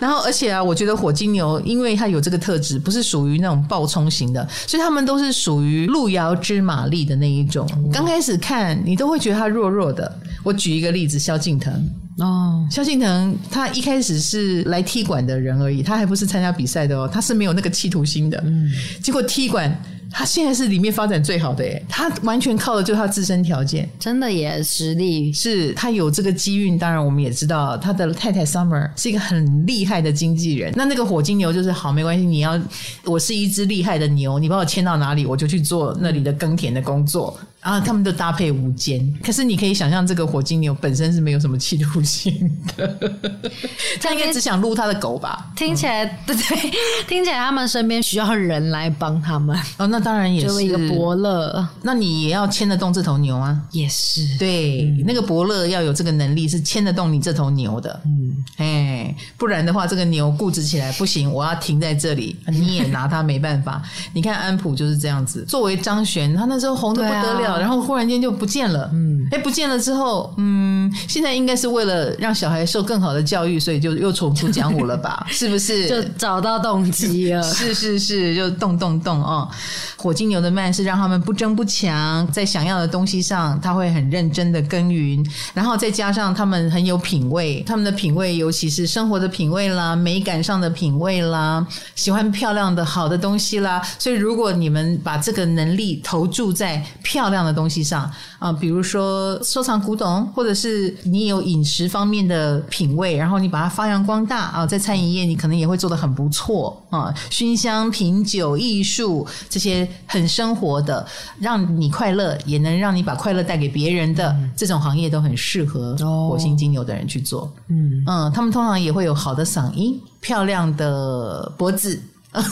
然后，而且啊，我觉得火金牛因为它有这个特质，不是属于那种暴冲型的，所以他们都是属于路遥知马力的那一种。刚开始看你都会觉得他弱弱的。我举一个例子，萧敬腾哦，萧敬腾他一开始是来踢馆的人而已，他还不是参加比赛的哦，他是没有那个企图心的。嗯，结果踢馆，他现在是里面发展最好的耶，他完全靠的就是他自身条件，真的也实力是他有这个机运。当然，我们也知道他的太太 Summer 是一个很厉害的经纪人。那那个火金牛就是好，没关系，你要我是一只厉害的牛，你把我牵到哪里，我就去做那里的耕田的工作。啊，他们都搭配无间，可是你可以想象，这个火金牛本身是没有什么企图心的，*laughs* 他应该只想撸他的狗吧？听起来，对对，听起来他们身边需要人来帮他们。哦，那当然也是一个伯乐，那你也要牵得动这头牛啊？也是，对，嗯、那个伯乐要有这个能力，是牵得动你这头牛的。嗯，哎，不然的话，这个牛固执起来不行，我要停在这里，*laughs* 你也拿他没办法。你看安普就是这样子，作为张悬，他那时候红的不得了。然后忽然间就不见了，嗯，哎，不见了之后，嗯，现在应该是为了让小孩受更好的教育，所以就又重出江湖了吧？*laughs* 是不是？就找到动机了？*laughs* 是是是，就动动动哦。火金牛的慢是让他们不争不抢，在想要的东西上，他会很认真的耕耘，然后再加上他们很有品味，他们的品味尤其是生活的品味啦，美感上的品味啦，喜欢漂亮的好的东西啦。所以如果你们把这个能力投注在漂亮。这样的东西上啊，比如说收藏古董，或者是你有饮食方面的品味，然后你把它发扬光大啊，在餐饮业你可能也会做得很不错啊。熏香、品酒、艺术这些很生活的，让你快乐，也能让你把快乐带给别人的、嗯、这种行业，都很适合火星金牛的人去做。嗯嗯，他们通常也会有好的嗓音、漂亮的脖子。*laughs*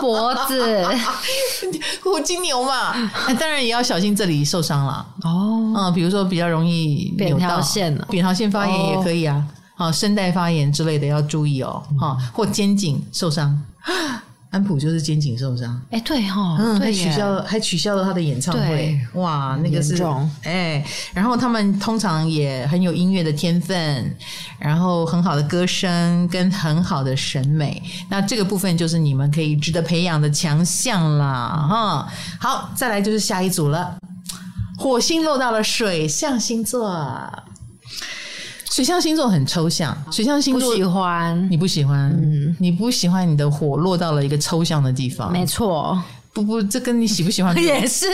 脖子，*laughs* 火金牛嘛，当然也要小心这里受伤了哦。嗯，比如说比较容易扁桃腺，扁桃腺发炎也可以啊。啊，声带发炎之类的要注意哦。哈，或肩颈受伤。*laughs* 安普就是肩颈受伤，哎、欸，对哈、哦，嗯，还取消了，还取消了他的演唱会，哇，那个是，哎重，然后他们通常也很有音乐的天分，然后很好的歌声跟很好的审美，那这个部分就是你们可以值得培养的强项啦，哈。好，再来就是下一组了，火星落到了水象星座。水象星座很抽象，水象星座不喜欢，你不喜欢，嗯，你不喜欢你的火落到了一个抽象的地方，没错，不不，这跟你喜不喜欢 *laughs* 也是，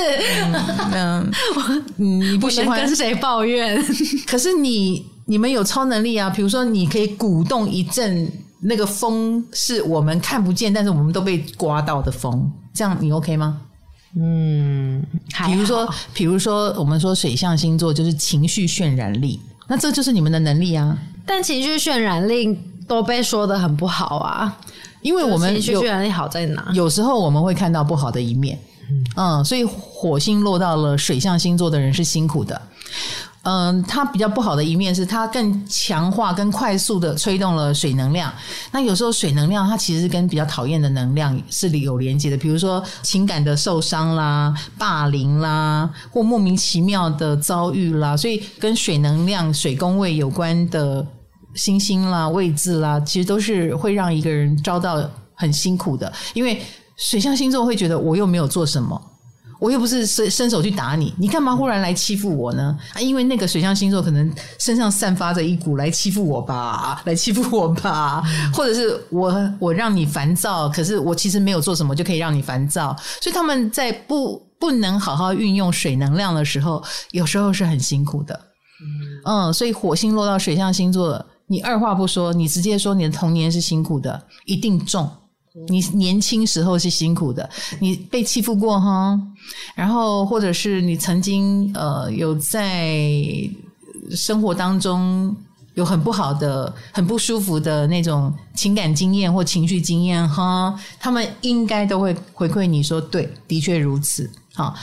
嗯，*laughs* 你不喜欢。跟谁抱怨？*laughs* 可是你你们有超能力啊，比如说你可以鼓动一阵那个风，是我们看不见，但是我们都被刮到的风，这样你 OK 吗？嗯，比如说，比如说我们说水象星座就是情绪渲染力。那这就是你们的能力啊！但情绪渲染力都被说得很不好啊，因为我们情绪渲染力好在哪？有时候我们会看到不好的一面，嗯，嗯，所以火星落到了水象星座的人是辛苦的。嗯，它比较不好的一面是它更强化、跟快速的催动了水能量。那有时候水能量它其实跟比较讨厌的能量是有连接的，比如说情感的受伤啦、霸凌啦，或莫名其妙的遭遇啦，所以跟水能量、水宫位有关的星星啦、位置啦，其实都是会让一个人遭到很辛苦的，因为水象星座会觉得我又没有做什么。我又不是伸伸手去打你，你干嘛忽然来欺负我呢？啊，因为那个水象星座可能身上散发着一股来欺负我吧，来欺负我吧，或者是我我让你烦躁，可是我其实没有做什么就可以让你烦躁，所以他们在不不能好好运用水能量的时候，有时候是很辛苦的。嗯，所以火星落到水象星座，你二话不说，你直接说你的童年是辛苦的，一定中。你年轻时候是辛苦的，你被欺负过哈，然后或者是你曾经呃有在生活当中有很不好的、很不舒服的那种情感经验或情绪经验哈，他们应该都会回馈你说，对，的确如此啊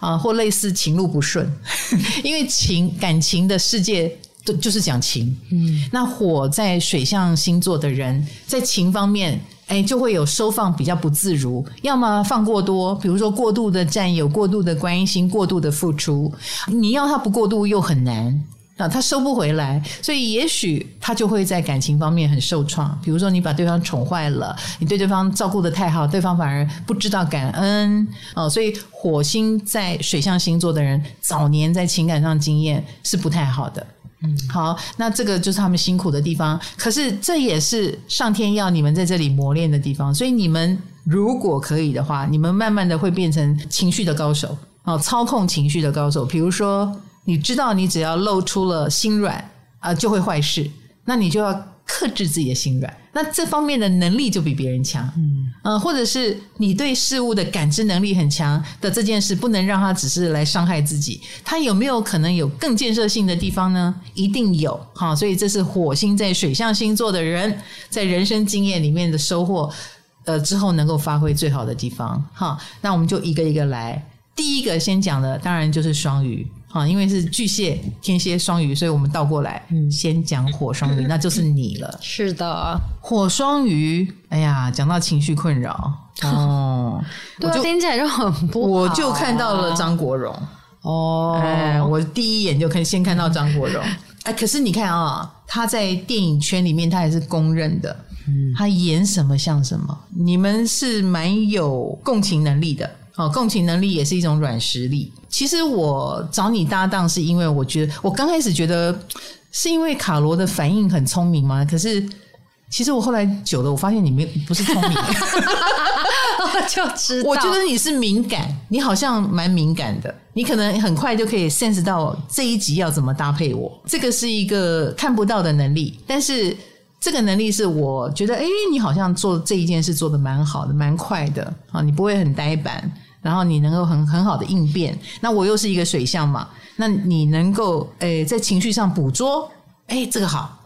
啊，或类似情路不顺，*laughs* 因为情感情的世界就就是讲情，嗯，那火在水象星座的人在情方面。哎，就会有收放比较不自如，要么放过多，比如说过度的占有、过度的关心、过度的付出，你要他不过度又很难啊，他收不回来，所以也许他就会在感情方面很受创。比如说你把对方宠坏了，你对对方照顾得太好，对方反而不知道感恩哦，所以火星在水象星座的人早年在情感上经验是不太好的。嗯，好，那这个就是他们辛苦的地方。可是这也是上天要你们在这里磨练的地方。所以你们如果可以的话，你们慢慢的会变成情绪的高手，啊，操控情绪的高手。比如说，你知道你只要露出了心软啊，就会坏事，那你就要。克制自己的心软，那这方面的能力就比别人强，嗯，呃，或者是你对事物的感知能力很强的这件事，不能让他只是来伤害自己，他有没有可能有更建设性的地方呢？一定有，哈，所以这是火星在水象星座的人在人生经验里面的收获，呃，之后能够发挥最好的地方，哈，那我们就一个一个来，第一个先讲的当然就是双鱼。啊，因为是巨蟹、天蝎、双鱼，所以我们倒过来，嗯，先讲火双鱼，那就是你了。*laughs* 是的，火双鱼，哎呀，讲到情绪困扰哦，*laughs* 对，听起来就很不好。我就看到了张国荣哦，哎，我第一眼就可以先看到张国荣。*laughs* 哎，可是你看啊，他在电影圈里面，他也是公认的，嗯，他演什么像什么。你们是蛮有共情能力的。哦，共情能力也是一种软实力。其实我找你搭档，是因为我觉得我刚开始觉得是因为卡罗的反应很聪明吗？可是其实我后来久了，我发现你没不是聪明，*laughs* 我就知道。我觉得你是敏感，你好像蛮敏感的，你可能很快就可以 sense 到这一集要怎么搭配我。这个是一个看不到的能力，但是这个能力是我觉得，哎，你好像做这一件事做的蛮好的，蛮快的啊，你不会很呆板。然后你能够很很好的应变，那我又是一个水象嘛，那你能够诶在情绪上捕捉，诶这个好，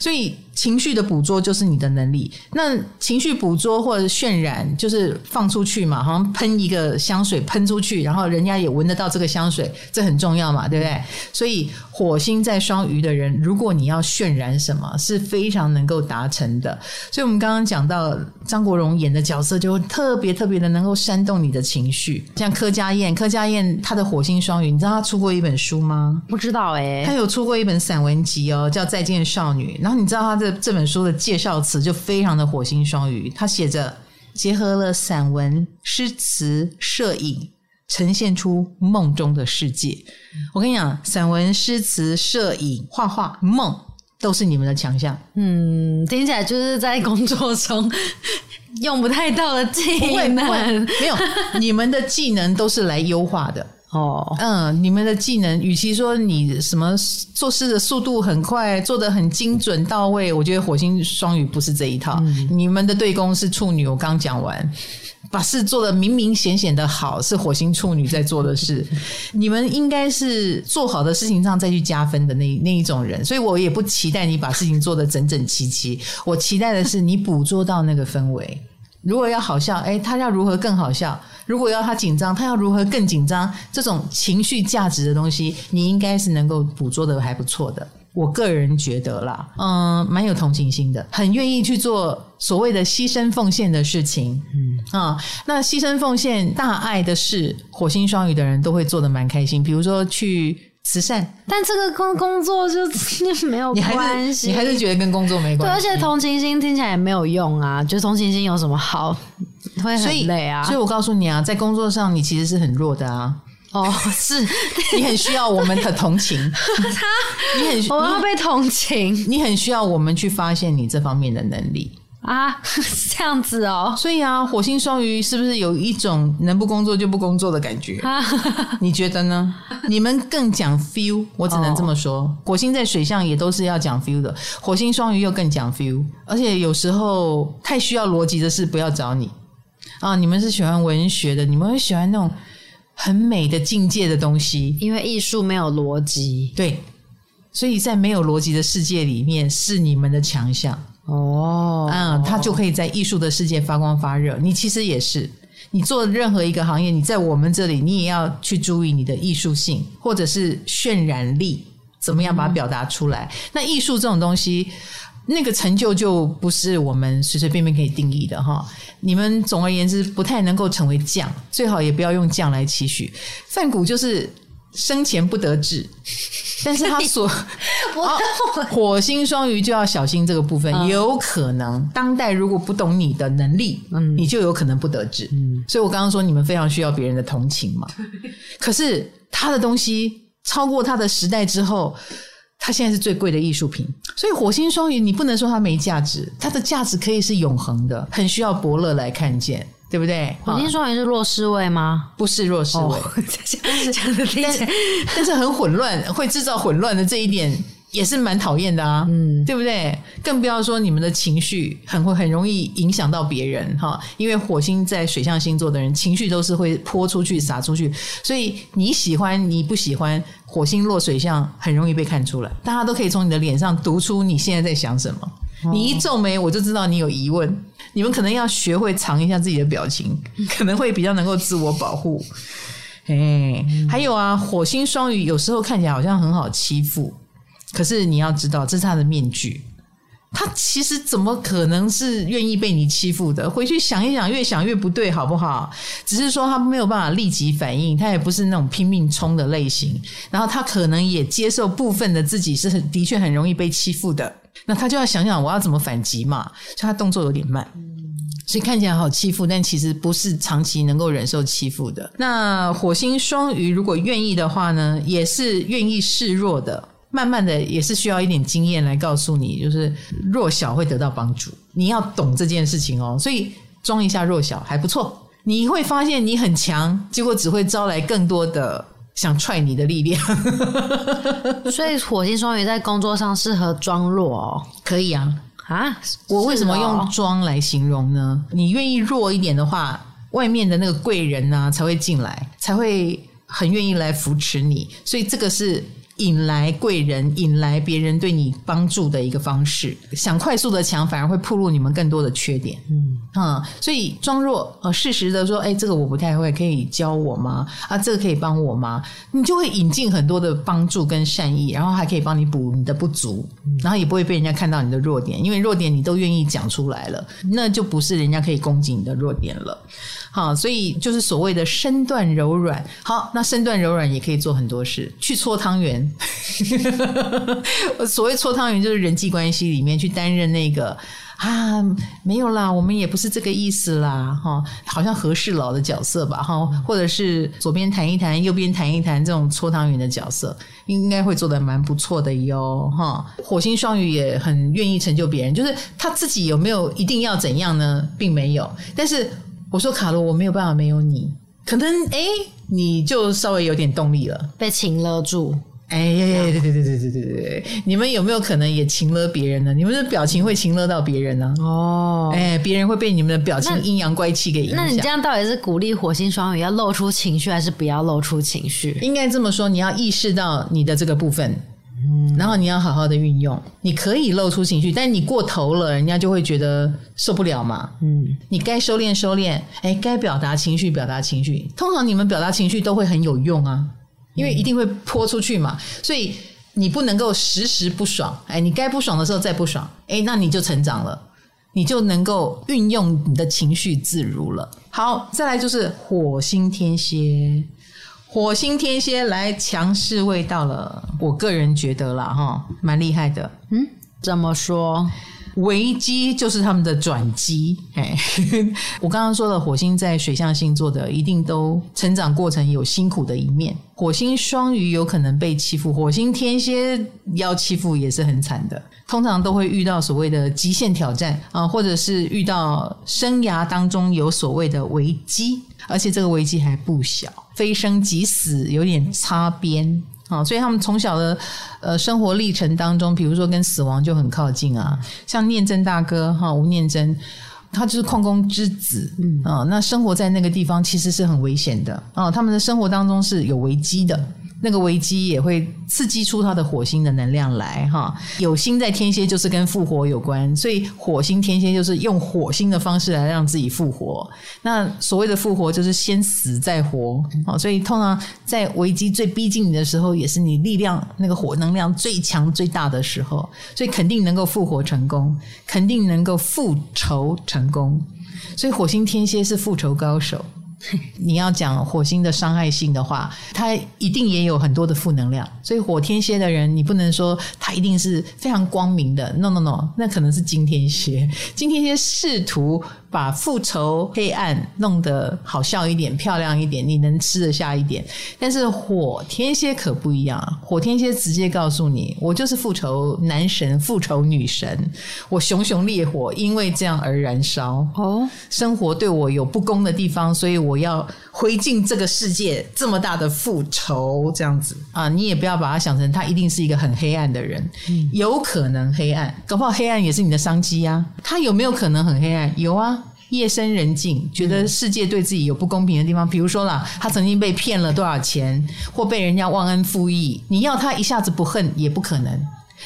所以。情绪的捕捉就是你的能力。那情绪捕捉或者渲染，就是放出去嘛，好像喷一个香水喷出去，然后人家也闻得到这个香水，这很重要嘛，对不对？所以火星在双鱼的人，如果你要渲染什么，是非常能够达成的。所以我们刚刚讲到张国荣演的角色，就会特别特别的能够煽动你的情绪。像柯佳燕，柯佳燕她的火星双鱼，你知道她出过一本书吗？不知道哎、欸，她有出过一本散文集哦，叫《再见少女》。然后你知道她的。这本书的介绍词就非常的火星双鱼，他写着结合了散文、诗词、摄影，呈现出梦中的世界。我跟你讲，散文、诗词、摄影、画画、梦都是你们的强项。嗯，听起来就是在工作中用不太到的技能，没有，你们的技能都是来优化的。哦，嗯，你们的技能，与其说你什么做事的速度很快，做的很精准到位，我觉得火星双鱼不是这一套。嗯、你们的对宫是处女，我刚讲完，把事做的明明显显的好，是火星处女在做的事。*laughs* 你们应该是做好的事情上再去加分的那那一种人，所以我也不期待你把事情做得整整齐齐，我期待的是你捕捉到那个氛围。如果要好笑，哎，他要如何更好笑？如果要他紧张，他要如何更紧张？这种情绪价值的东西，你应该是能够捕捉的还不错的。我个人觉得啦，嗯，蛮有同情心的，很愿意去做所谓的牺牲奉献的事情。嗯啊，那牺牲奉献、大爱的事，火星双鱼的人都会做的蛮开心。比如说去。慈善，但这个跟工作就 *laughs* 没有关系。你还是觉得跟工作没关系？对，而且同情心听起来也没有用啊。就同情心有什么好？会很累啊。所以，所以我告诉你啊，在工作上你其实是很弱的啊。哦，*laughs* 是你很需要我们的同情。他，你很我要被同情，你很需要我们去发现你这方面的能力。啊，*laughs* 这样子哦，所以啊，火星双鱼是不是有一种能不工作就不工作的感觉？*laughs* 你觉得呢？你们更讲 feel，我只能这么说。哦、火星在水象也都是要讲 feel 的，火星双鱼又更讲 feel，而且有时候太需要逻辑的事不要找你啊！你们是喜欢文学的，你们会喜欢那种很美的境界的东西，因为艺术没有逻辑，对，所以在没有逻辑的世界里面是你们的强项。哦，嗯，他就可以在艺术的世界发光发热。你其实也是，你做任何一个行业，你在我们这里，你也要去注意你的艺术性或者是渲染力，怎么样把它表达出来。那艺术这种东西，那个成就就不是我们随随便便可以定义的哈。你们总而言之不太能够成为匠，最好也不要用匠来期许。梵谷就是。生前不得志，*laughs* 但是他所、哦、火星双鱼就要小心这个部分，嗯、有可能当代如果不懂你的能力，嗯，你就有可能不得志。嗯，所以我刚刚说你们非常需要别人的同情嘛。*laughs* 可是他的东西超过他的时代之后，他现在是最贵的艺术品。所以火星双鱼，你不能说它没价值，它的价值可以是永恒的，很需要伯乐来看见。对不对？黄金双鱼是弱势位吗？不是弱势位，哦、*laughs* 但但是很混乱，会制造混乱的这一点也是蛮讨厌的啊，嗯，对不对？更不要说你们的情绪很会很容易影响到别人哈，因为火星在水象星座的人情绪都是会泼出去、洒出去，所以你喜欢你不喜欢，火星落水象很容易被看出来，大家都可以从你的脸上读出你现在在想什么。你一皱眉，我就知道你有疑问。你们可能要学会藏一下自己的表情，可能会比较能够自我保护。哎，还有啊，火星双鱼有时候看起来好像很好欺负，可是你要知道，这是他的面具。他其实怎么可能是愿意被你欺负的？回去想一想，越想越不对，好不好？只是说他没有办法立即反应，他也不是那种拼命冲的类型。然后他可能也接受部分的自己是很的确很容易被欺负的。那他就要想想我要怎么反击嘛，所以他动作有点慢，所以看起来好欺负，但其实不是长期能够忍受欺负的。那火星双鱼如果愿意的话呢，也是愿意示弱的。慢慢的也是需要一点经验来告诉你，就是弱小会得到帮助，你要懂这件事情哦。所以装一下弱小还不错，你会发现你很强，结果只会招来更多的想踹你的力量。所以火星双鱼在工作上适合装弱哦，可以啊 *laughs* 啊！我为什么用装来形容呢？你愿意弱一点的话，外面的那个贵人啊才会进来，才会很愿意来扶持你。所以这个是。引来贵人，引来别人对你帮助的一个方式。想快速的强，反而会暴露你们更多的缺点。嗯啊、嗯，所以装弱，呃，适时的说，哎，这个我不太会，可以教我吗？啊，这个可以帮我吗？你就会引进很多的帮助跟善意，然后还可以帮你补你的不足，然后也不会被人家看到你的弱点，因为弱点你都愿意讲出来了，那就不是人家可以攻击你的弱点了。好，所以就是所谓的身段柔软。好，那身段柔软也可以做很多事，去搓汤圆。*laughs* 所谓搓汤圆，就是人际关系里面去担任那个啊，没有啦，我们也不是这个意思啦，哈，好像和事佬的角色吧，哈，或者是左边谈一谈，右边谈一谈，这种搓汤圆的角色，应该会做得蛮不错的哟，哈。火星双鱼也很愿意成就别人，就是他自己有没有一定要怎样呢？并没有，但是我说卡罗，我没有办法没有你，可能诶你就稍微有点动力了，被情勒住。哎呀呀！对对对对对对对！你们有没有可能也情勒别人呢？你们的表情会情勒到别人呢？哦，哎，别人会被你们的表情阴阳怪气给影响。那你这样到底是鼓励火星双鱼要露出情绪，还是不要露出情绪？应该这么说，你要意识到你的这个部分，嗯，然后你要好好的运用，你可以露出情绪，但你过头了，人家就会觉得受不了嘛。嗯，你该收敛收敛，哎，该表达情绪表达情绪。通常你们表达情绪都会很有用啊，因为一定会泼出去嘛，所以你不能够时时不爽。哎，你该不爽的时候再不爽，哎，那你就成长了，你就能够运用你的情绪自如了。好，再来就是火星天蝎。火星天蝎来强势味道了，我个人觉得啦，哈，蛮厉害的。嗯，怎么说？危机就是他们的转机。哎，*laughs* 我刚刚说的火星在水象星座的，一定都成长过程有辛苦的一面。火星双鱼有可能被欺负，火星天蝎要欺负也是很惨的。通常都会遇到所谓的极限挑战啊，或者是遇到生涯当中有所谓的危机，而且这个危机还不小。非生即死，有点擦边啊，所以他们从小的呃生活历程当中，比如说跟死亡就很靠近啊。像念真大哥哈，吴念真，他就是矿工之子，嗯啊，那生活在那个地方其实是很危险的啊，他们的生活当中是有危机的。那个危机也会刺激出他的火星的能量来哈，有星在天蝎就是跟复活有关，所以火星天蝎就是用火星的方式来让自己复活。那所谓的复活就是先死再活，所以通常在危机最逼近你的时候，也是你力量那个火能量最强最大的时候，所以肯定能够复活成功，肯定能够复仇成功。所以火星天蝎是复仇高手。*laughs* 你要讲火星的伤害性的话，它一定也有很多的负能量。所以火天蝎的人，你不能说他一定是非常光明的。No No No，那可能是金天蝎。金天蝎试图把复仇黑暗弄得好笑一点、漂亮一点，你能吃得下一点。但是火天蝎可不一样啊，火天蝎直接告诉你，我就是复仇男神、复仇女神，我熊熊烈火，因为这样而燃烧。哦，生活对我有不公的地方，所以我。要回敬这个世界这么大的复仇，这样子啊，你也不要把它想成他一定是一个很黑暗的人，嗯，有可能黑暗，搞不好黑暗也是你的商机啊。他有没有可能很黑暗？有啊，夜深人静，觉得世界对自己有不公平的地方，比如说啦，他曾经被骗了多少钱，或被人家忘恩负义，你要他一下子不恨也不可能。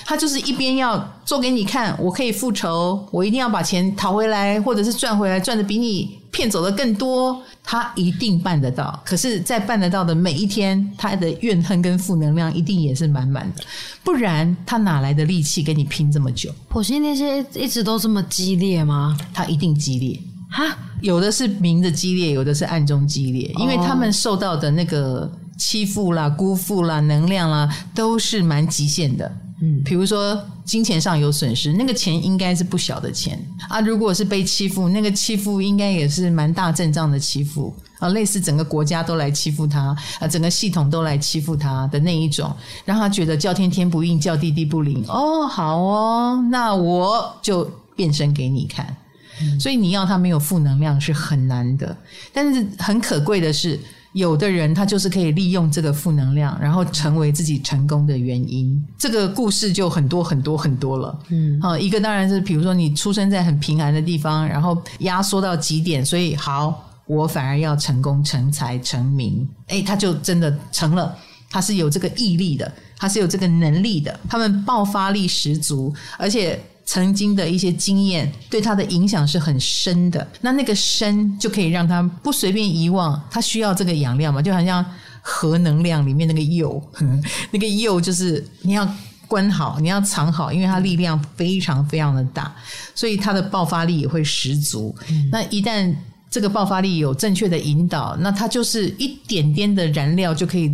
他就是一边要做给你看，我可以复仇，我一定要把钱讨回来，或者是赚回来，赚的比你骗走的更多。他一定办得到。可是，在办得到的每一天，他的怨恨跟负能量一定也是满满的。不然，他哪来的力气跟你拼这么久？火星那些一直都这么激烈吗？他一定激烈哈，有的是明的激烈，有的是暗中激烈，因为他们受到的那个欺负啦、辜负啦、能量啦，都是蛮极限的。嗯，比如说金钱上有损失，那个钱应该是不小的钱啊。如果是被欺负，那个欺负应该也是蛮大阵仗的欺负啊，类似整个国家都来欺负他啊，整个系统都来欺负他的那一种，让他觉得叫天天不应，叫地地不灵。哦，好哦，那我就变身给你看。嗯，所以你要他没有负能量是很难的，但是很可贵的是。有的人他就是可以利用这个负能量，然后成为自己成功的原因。这个故事就很多很多很多了。嗯，好，一个当然是比如说你出生在很平安的地方，然后压缩到极点，所以好，我反而要成功、成才、成名。诶，他就真的成了，他是有这个毅力的，他是有这个能力的，他们爆发力十足，而且。曾经的一些经验对他的影响是很深的，那那个深就可以让他不随便遗忘，他需要这个养料嘛，就好像核能量里面那个铀，*laughs* 那个铀就是你要关好，你要藏好，因为它力量非常非常的大，所以它的爆发力也会十足。嗯、那一旦这个爆发力有正确的引导，那它就是一点点的燃料就可以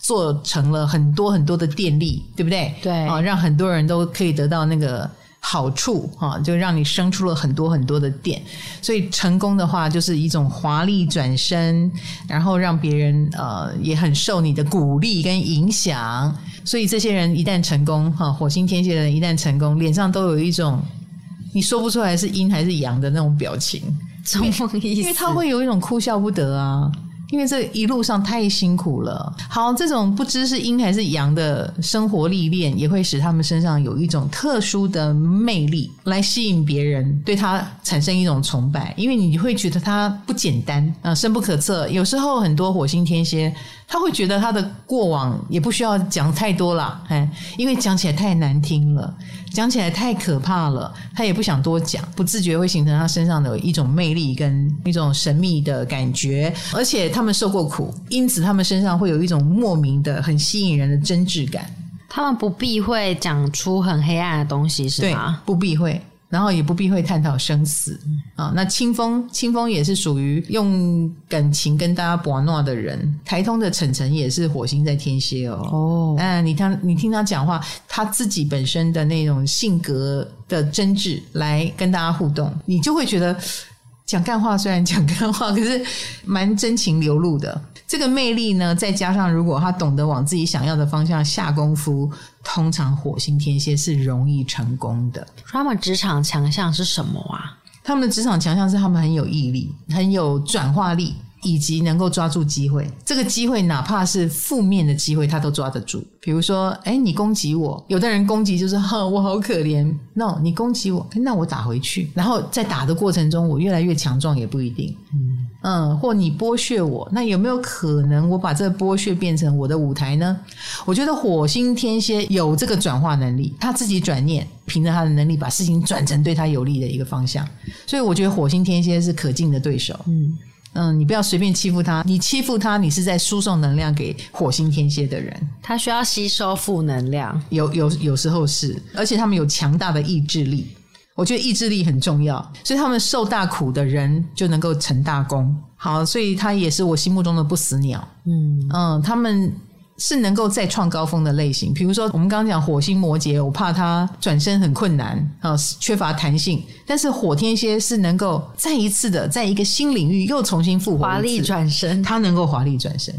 做成了很多很多的电力，对不对？对啊，让很多人都可以得到那个。好处哈，就让你生出了很多很多的电，所以成功的话就是一种华丽转身，然后让别人呃也很受你的鼓励跟影响。所以这些人一旦成功哈，火星天蝎的人一旦成功，脸上都有一种你说不出来是阴还是阳的那种表情，什么意思？因为他会有一种哭笑不得啊。因为这一路上太辛苦了。好，这种不知是阴还是阳的生活历练，也会使他们身上有一种特殊的魅力，来吸引别人对他产生一种崇拜。因为你会觉得他不简单啊，深不可测。有时候很多火星天蝎。他会觉得他的过往也不需要讲太多了，哎，因为讲起来太难听了，讲起来太可怕了，他也不想多讲，不自觉会形成他身上的一种魅力跟一种神秘的感觉，而且他们受过苦，因此他们身上会有一种莫名的、很吸引人的真挚感。他们不避讳讲出很黑暗的东西，是吗？不避讳。然后也不避讳探讨生死啊。那清风，清风也是属于用感情跟大家博诺的人。台通的晨晨也是火星在天蝎哦。哦，嗯，你听你听他讲话，他自己本身的那种性格的真挚，来跟大家互动，你就会觉得讲干话虽然讲干话，可是蛮真情流露的。这个魅力呢，再加上如果他懂得往自己想要的方向下功夫，通常火星天蝎是容易成功的。他们职场强项是什么啊？他们的职场强项是他们很有毅力，很有转化力。以及能够抓住机会，这个机会哪怕是负面的机会，他都抓得住。比如说，哎，你攻击我，有的人攻击就是哈，我好可怜。No，你攻击我，那我打回去。然后在打的过程中，我越来越强壮也不一定。嗯嗯，或你剥削我，那有没有可能我把这个剥削变成我的舞台呢？我觉得火星天蝎有这个转化能力，他自己转念，凭着他的能力把事情转成对他有利的一个方向。所以我觉得火星天蝎是可敬的对手。嗯。嗯，你不要随便欺负他，你欺负他，你是在输送能量给火星天蝎的人。他需要吸收负能量，有有有时候是，而且他们有强大的意志力。我觉得意志力很重要，所以他们受大苦的人就能够成大功。好，所以他也是我心目中的不死鸟。嗯嗯，他们。是能够再创高峰的类型，比如说我们刚刚讲火星摩羯，我怕他转身很困难啊，缺乏弹性。但是火天蝎是能够再一次的在一个新领域又重新复活，华丽转身，他能够华丽转身。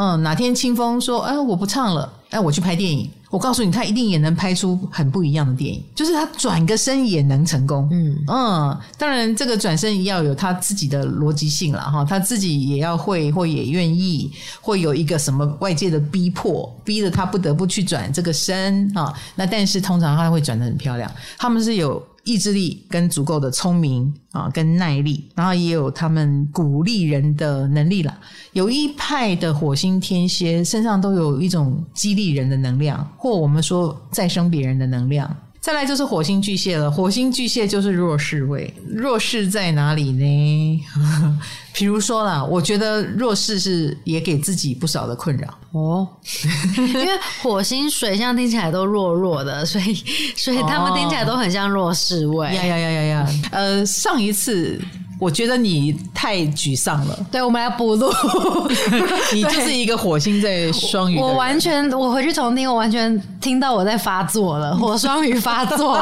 嗯，哪天清风说：“哎，我不唱了，哎，我去拍电影。”我告诉你，他一定也能拍出很不一样的电影，就是他转个身也能成功。嗯嗯，当然这个转身要有他自己的逻辑性了哈，他自己也要会或也愿意，会有一个什么外界的逼迫，逼着他不得不去转这个身啊。那但是通常他会转的很漂亮，他们是有。意志力跟足够的聪明啊，跟耐力，然后也有他们鼓励人的能力了。有一派的火星天蝎身上都有一种激励人的能量，或我们说再生别人的能量。再来就是火星巨蟹了，火星巨蟹就是弱势位，弱势在哪里呢？*laughs* 比如说啦，我觉得弱势是也给自己不少的困扰哦，*laughs* 因为火星水象听起来都弱弱的，所以所以他们听起来都很像弱势位。呀呀呀呀呀！呃，上一次。我觉得你太沮丧了。对，我们来补录。*laughs* 你就是一个火星在双鱼。我完全，我回去重听，我完全听到我在发作了，*laughs* 火双鱼发作，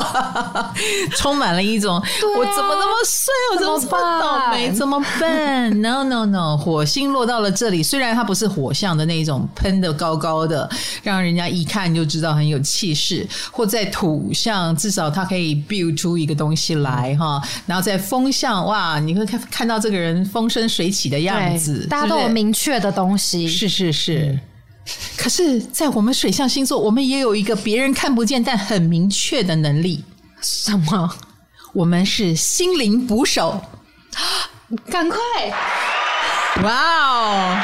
*laughs* 充满了一种、啊、我怎么那么衰，我怎么这么倒霉，怎么办？No No No，火星落到了这里，虽然它不是火象的那种喷的高高的，让人家一看就知道很有气势，或在土象，至少它可以 build 出一个东西来哈。然后在风象，哇！你会看看到这个人风生水起的样子，大家都有明确的东西。是是是，嗯、可是，在我们水象星座，我们也有一个别人看不见但很明确的能力。什么？我们是心灵捕手。*gasps* 赶快！哇哦！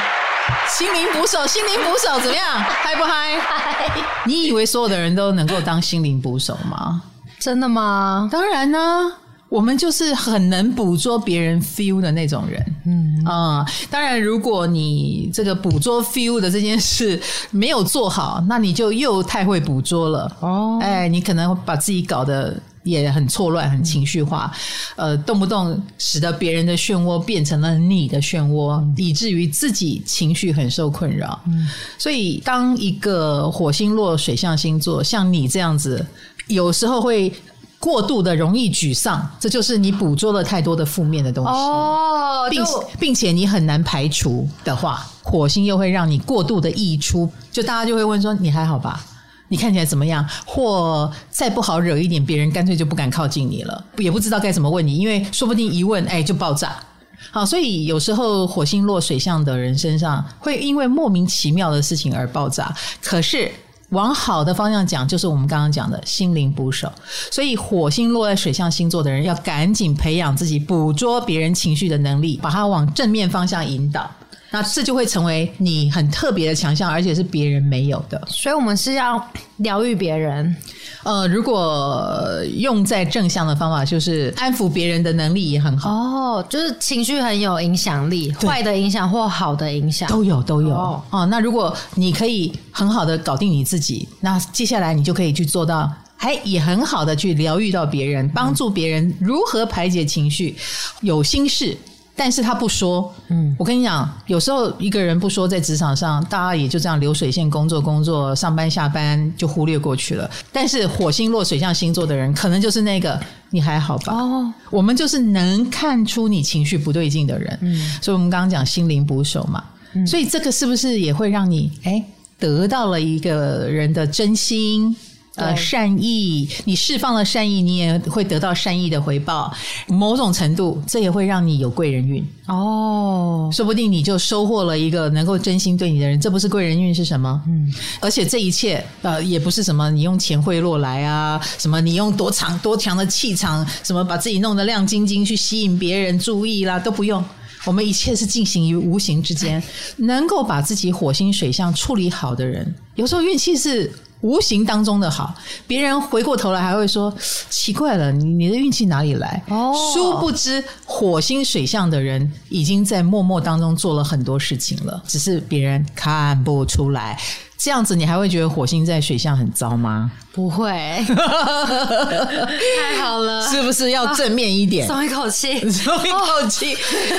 心灵捕手，心灵捕手怎么样？*laughs* 嗨不嗨？嗨！你以为所有的人都能够当心灵捕手吗？真的吗？当然呢。我们就是很能捕捉别人 feel 的那种人，嗯啊、嗯，当然，如果你这个捕捉 feel 的这件事没有做好，那你就又太会捕捉了哦。哎，你可能把自己搞得也很错乱、很情绪化，呃，动不动使得别人的漩涡变成了你的漩涡，以至于自己情绪很受困扰。嗯，所以当一个火星落水象星座像你这样子，有时候会。过度的容易沮丧，这就是你捕捉了太多的负面的东西哦，并并且你很难排除的话，火星又会让你过度的溢出，就大家就会问说，你还好吧？你看起来怎么样？或再不好惹一点，别人干脆就不敢靠近你了，也不知道该怎么问你，因为说不定一问，哎，就爆炸。好，所以有时候火星落水象的人身上，会因为莫名其妙的事情而爆炸，可是。往好的方向讲，就是我们刚刚讲的心灵捕手。所以火星落在水象星座的人，要赶紧培养自己捕捉别人情绪的能力，把它往正面方向引导。那这就会成为你很特别的强项，而且是别人没有的。所以我们是要疗愈别人。呃，如果用在正向的方法，就是安抚别人的能力也很好。哦，就是情绪很有影响力，坏的影响或好的影响都有都有。哦，哦，那如果你可以很好的搞定你自己，那接下来你就可以去做到。还也很好的去疗愈到别人，帮助别人如何排解情绪，有心事，但是他不说。嗯，我跟你讲，有时候一个人不说，在职场上，大家也就这样流水线工作工作，上班下班就忽略过去了。但是火星落水象星座的人，可能就是那个你还好吧？哦，我们就是能看出你情绪不对劲的人。嗯，所以我们刚刚讲心灵捕手嘛，嗯，所以这个是不是也会让你哎得到了一个人的真心？呃，善意，你释放了善意，你也会得到善意的回报。某种程度，这也会让你有贵人运哦。说不定你就收获了一个能够真心对你的人，这不是贵人运是什么？嗯，而且这一切呃，也不是什么你用钱贿赂来啊，什么你用多长多强的气场，什么把自己弄得亮晶晶去吸引别人注意啦，都不用。我们一切是进行于无形之间，能够把自己火星水象处理好的人，有时候运气是。无形当中的好，别人回过头来还会说奇怪了，你你的运气哪里来？哦，殊不知火星水象的人已经在默默当中做了很多事情了，只是别人看不出来。这样子你还会觉得火星在水象很糟吗？不会，*laughs* 太好了，是不是要正面一点？松一口气，松一口气，哦、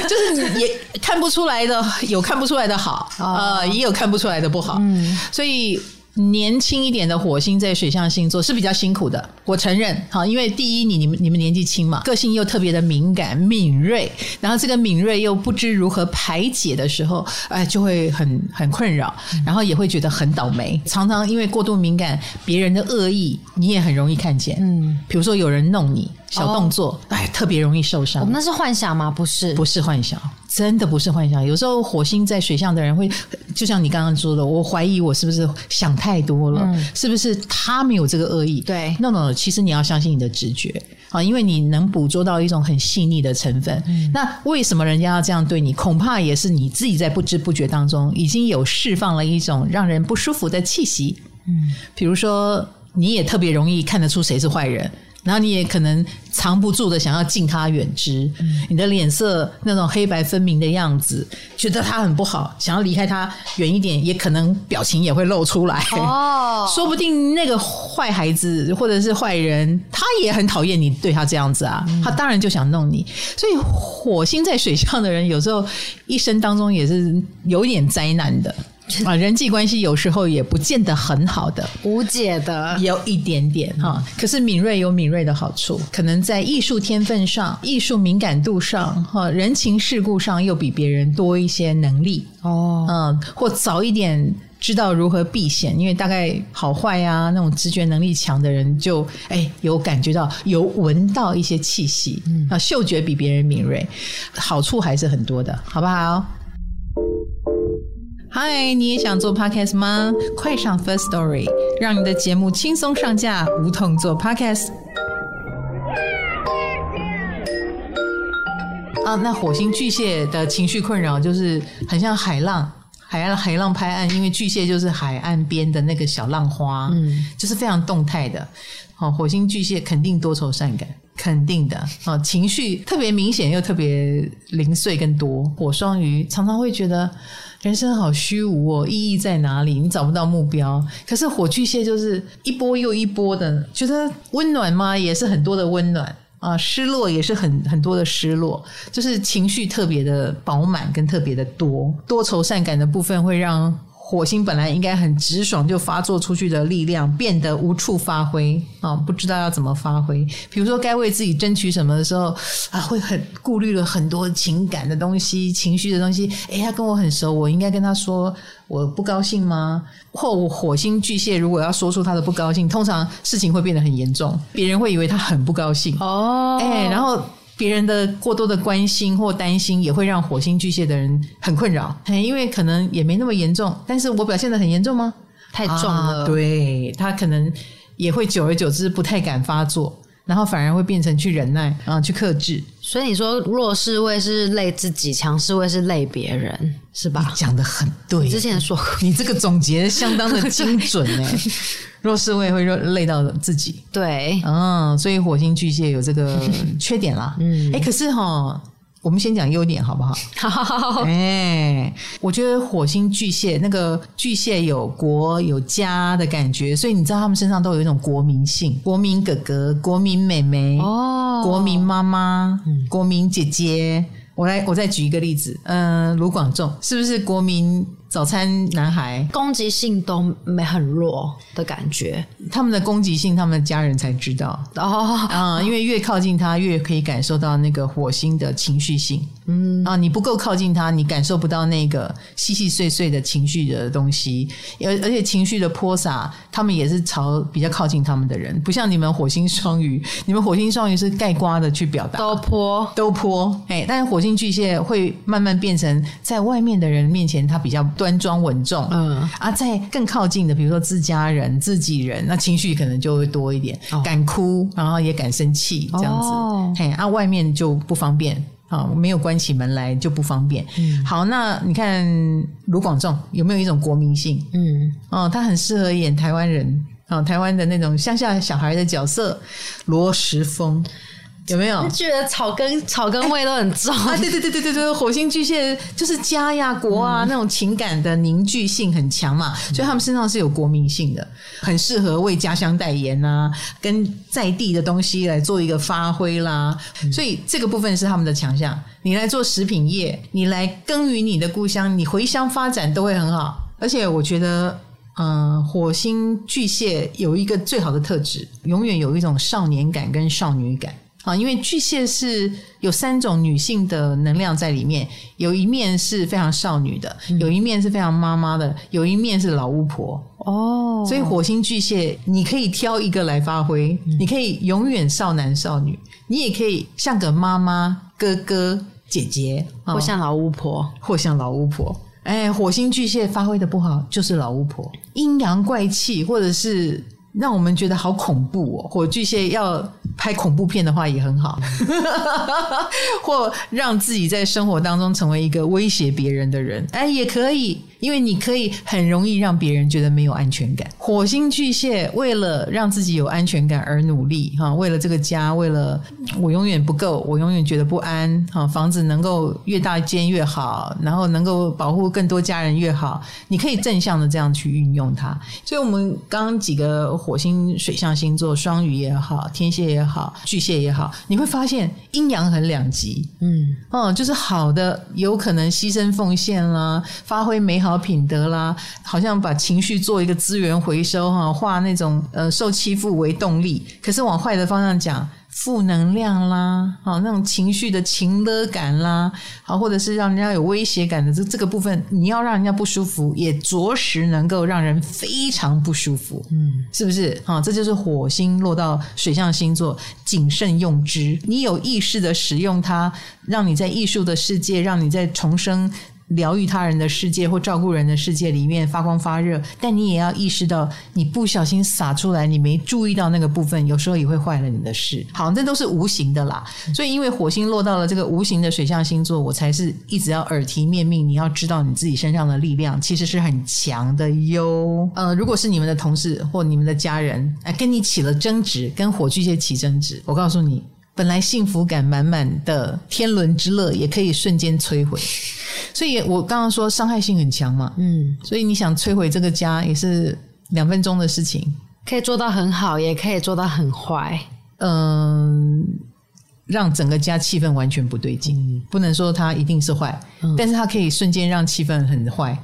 就是你也看不出来的，有看不出来的好，哦、呃，也有看不出来的不好，嗯，所以。年轻一点的火星在水象星座是比较辛苦的，我承认。好，因为第一，你你们你们年纪轻嘛，个性又特别的敏感敏锐，然后这个敏锐又不知如何排解的时候，哎，就会很很困扰，然后也会觉得很倒霉。常常因为过度敏感，别人的恶意你也很容易看见。嗯，比如说有人弄你。小动作，哦、哎，特别容易受伤。那是幻想吗？不是，不是幻想，真的不是幻想。有时候火星在水象的人会，就像你刚刚说的，我怀疑我是不是想太多了？嗯、是不是他没有这个恶意？对，no no，其实你要相信你的直觉啊，因为你能捕捉到一种很细腻的成分。嗯、那为什么人家要这样对你？恐怕也是你自己在不知不觉当中已经有释放了一种让人不舒服的气息。嗯，比如说你也特别容易看得出谁是坏人。然后你也可能藏不住的想要敬他远之，嗯、你的脸色那种黑白分明的样子，觉得他很不好，想要离开他远一点，也可能表情也会露出来。哦，*laughs* 说不定那个坏孩子或者是坏人，他也很讨厌你对他这样子啊，嗯、他当然就想弄你。所以火星在水象的人，有时候一生当中也是有一点灾难的。*laughs* 啊，人际关系有时候也不见得很好的，无解的，有一点点哈。可是敏锐有敏锐的好处，可能在艺术天分上、艺术敏感度上、哈人情世故上，又比别人多一些能力哦。嗯，或早一点知道如何避险，因为大概好坏啊那种直觉能力强的人就，就哎有感觉到、有闻到一些气息，嗯啊，嗅觉比别人敏锐，好处还是很多的，好不好？嗨，你也想做 podcast 吗？快上 First Story，让你的节目轻松上架，无痛做 podcast。啊，那火星巨蟹的情绪困扰就是很像海浪，海岸海浪拍岸，因为巨蟹就是海岸边的那个小浪花，嗯，就是非常动态的。好，火星巨蟹肯定多愁善感，肯定的。啊，情绪特别明显又特别零碎跟多。火双鱼常常会觉得。人生好虚无哦，意义在哪里？你找不到目标。可是火巨蟹就是一波又一波的，觉得温暖吗？也是很多的温暖啊，失落也是很很多的失落，就是情绪特别的饱满跟特别的多，多愁善感的部分会让。火星本来应该很直爽就发作出去的力量，变得无处发挥啊！不知道要怎么发挥。比如说，该为自己争取什么的时候啊，会很顾虑了很多情感的东西、情绪的东西。诶，他跟我很熟，我应该跟他说我不高兴吗？或我火星巨蟹如果要说出他的不高兴，通常事情会变得很严重，别人会以为他很不高兴哦。诶，然后。别人的过多的关心或担心，也会让火星巨蟹的人很困扰。因为可能也没那么严重，但是我表现得很严重吗？太重了。啊、对，他可能也会久而久之不太敢发作。然后反而会变成去忍耐啊，去克制。所以你说弱势位是累自己，强势位是累别人，是吧？讲的很对。之前说过，你这个总结相当的精准哎。*laughs* 弱势位会累到自己，对，嗯，所以火星巨蟹有这个 *laughs* 缺点啦。嗯，哎，可是哈。我们先讲优点好不好？*laughs* 好，哎，我觉得火星巨蟹那个巨蟹有国有家的感觉，所以你知道他们身上都有一种国民性，国民哥哥、国民妹妹哦，国民妈妈、国民姐姐。我来，我再举一个例子，嗯、呃，卢广仲是不是国民？早餐男孩。攻击性都没很弱的感觉，他们的攻击性，他们的家人才知道。哦。啊，因为越靠近他，越可以感受到那个火星的情绪性。嗯。啊，你不够靠近他，你感受不到那个细细碎碎的情绪的东西，而而且情绪的泼洒，他们也是朝比较靠近他们的人，不像你们火星双鱼，*laughs* 你们火星双鱼是盖瓜的去表达，都泼。都泼，哎，但是火星巨蟹会慢慢变成在外面的人面前，他比较。端庄稳重，嗯。啊，在更靠近的，比如说自家人、自己人，那情绪可能就会多一点，哦、敢哭，然后也敢生气，这样子，哦、嘿，啊，外面就不方便。啊，没有关起门来就不方便。嗯，好，那你看卢广仲有没有一种国民性？嗯，哦，他很适合演台湾人啊，台湾的那种乡下小孩的角色，罗时丰。有没有觉得草根草根味都很重？欸、*laughs* 啊？对对对对对对，火星巨蟹就是家呀国啊、嗯、那种情感的凝聚性很强嘛，嗯、所以他们身上是有国民性的，很适合为家乡代言啊，跟在地的东西来做一个发挥啦。嗯、所以这个部分是他们的强项。你来做食品业，你来耕耘你的故乡，你回乡发展都会很好。而且我觉得，嗯、呃，火星巨蟹有一个最好的特质，永远有一种少年感跟少女感。啊，因为巨蟹是有三种女性的能量在里面，有一面是非常少女的，有一面是非常妈妈的，有一面是老巫婆。哦，所以火星巨蟹，你可以挑一个来发挥，你可以永远少男少女，你也可以像个妈妈、哥哥、姐姐，或像老巫婆，或像老巫婆。哎，火星巨蟹发挥的不好，就是老巫婆，阴阳怪气，或者是。让我们觉得好恐怖哦！火巨蟹要拍恐怖片的话也很好，*laughs* 或让自己在生活当中成为一个威胁别人的人，哎，也可以。因为你可以很容易让别人觉得没有安全感。火星巨蟹为了让自己有安全感而努力，哈，为了这个家，为了我永远不够，我永远觉得不安，哈，房子能够越大间越好，然后能够保护更多家人越好。你可以正向的这样去运用它。所以，我们刚刚几个火星水象星座，双鱼也好，天蝎也好，巨蟹也好，你会发现阴阳很两极，嗯，哦，就是好的有可能牺牲奉献啦，发挥美好。好品德啦，好像把情绪做一个资源回收哈，化那种呃受欺负为动力。可是往坏的方向讲，负能量啦，好那种情绪的情勒感啦，好或者是让人家有威胁感的这这个部分，你要让人家不舒服，也着实能够让人非常不舒服，嗯，是不是？好，这就是火星落到水象星座，谨慎用之。你有意识的使用它，让你在艺术的世界，让你在重生。疗愈他人的世界或照顾人的世界里面发光发热，但你也要意识到，你不小心洒出来，你没注意到那个部分，有时候也会坏了你的事。好，这都是无形的啦。所以，因为火星落到了这个无形的水象星座，我才是一直要耳提面命，你要知道你自己身上的力量其实是很强的哟。呃，如果是你们的同事或你们的家人，哎，跟你起了争执，跟火巨蟹起争执，我告诉你。本来幸福感满满的天伦之乐，也可以瞬间摧毁。所以我刚刚说伤害性很强嘛，嗯，所以你想摧毁这个家，也是两分钟的事情，可以做到很好，也可以做到很坏。嗯，让整个家气氛完全不对劲，嗯，不能说它一定是坏，嗯，但是它可以瞬间让气氛很坏。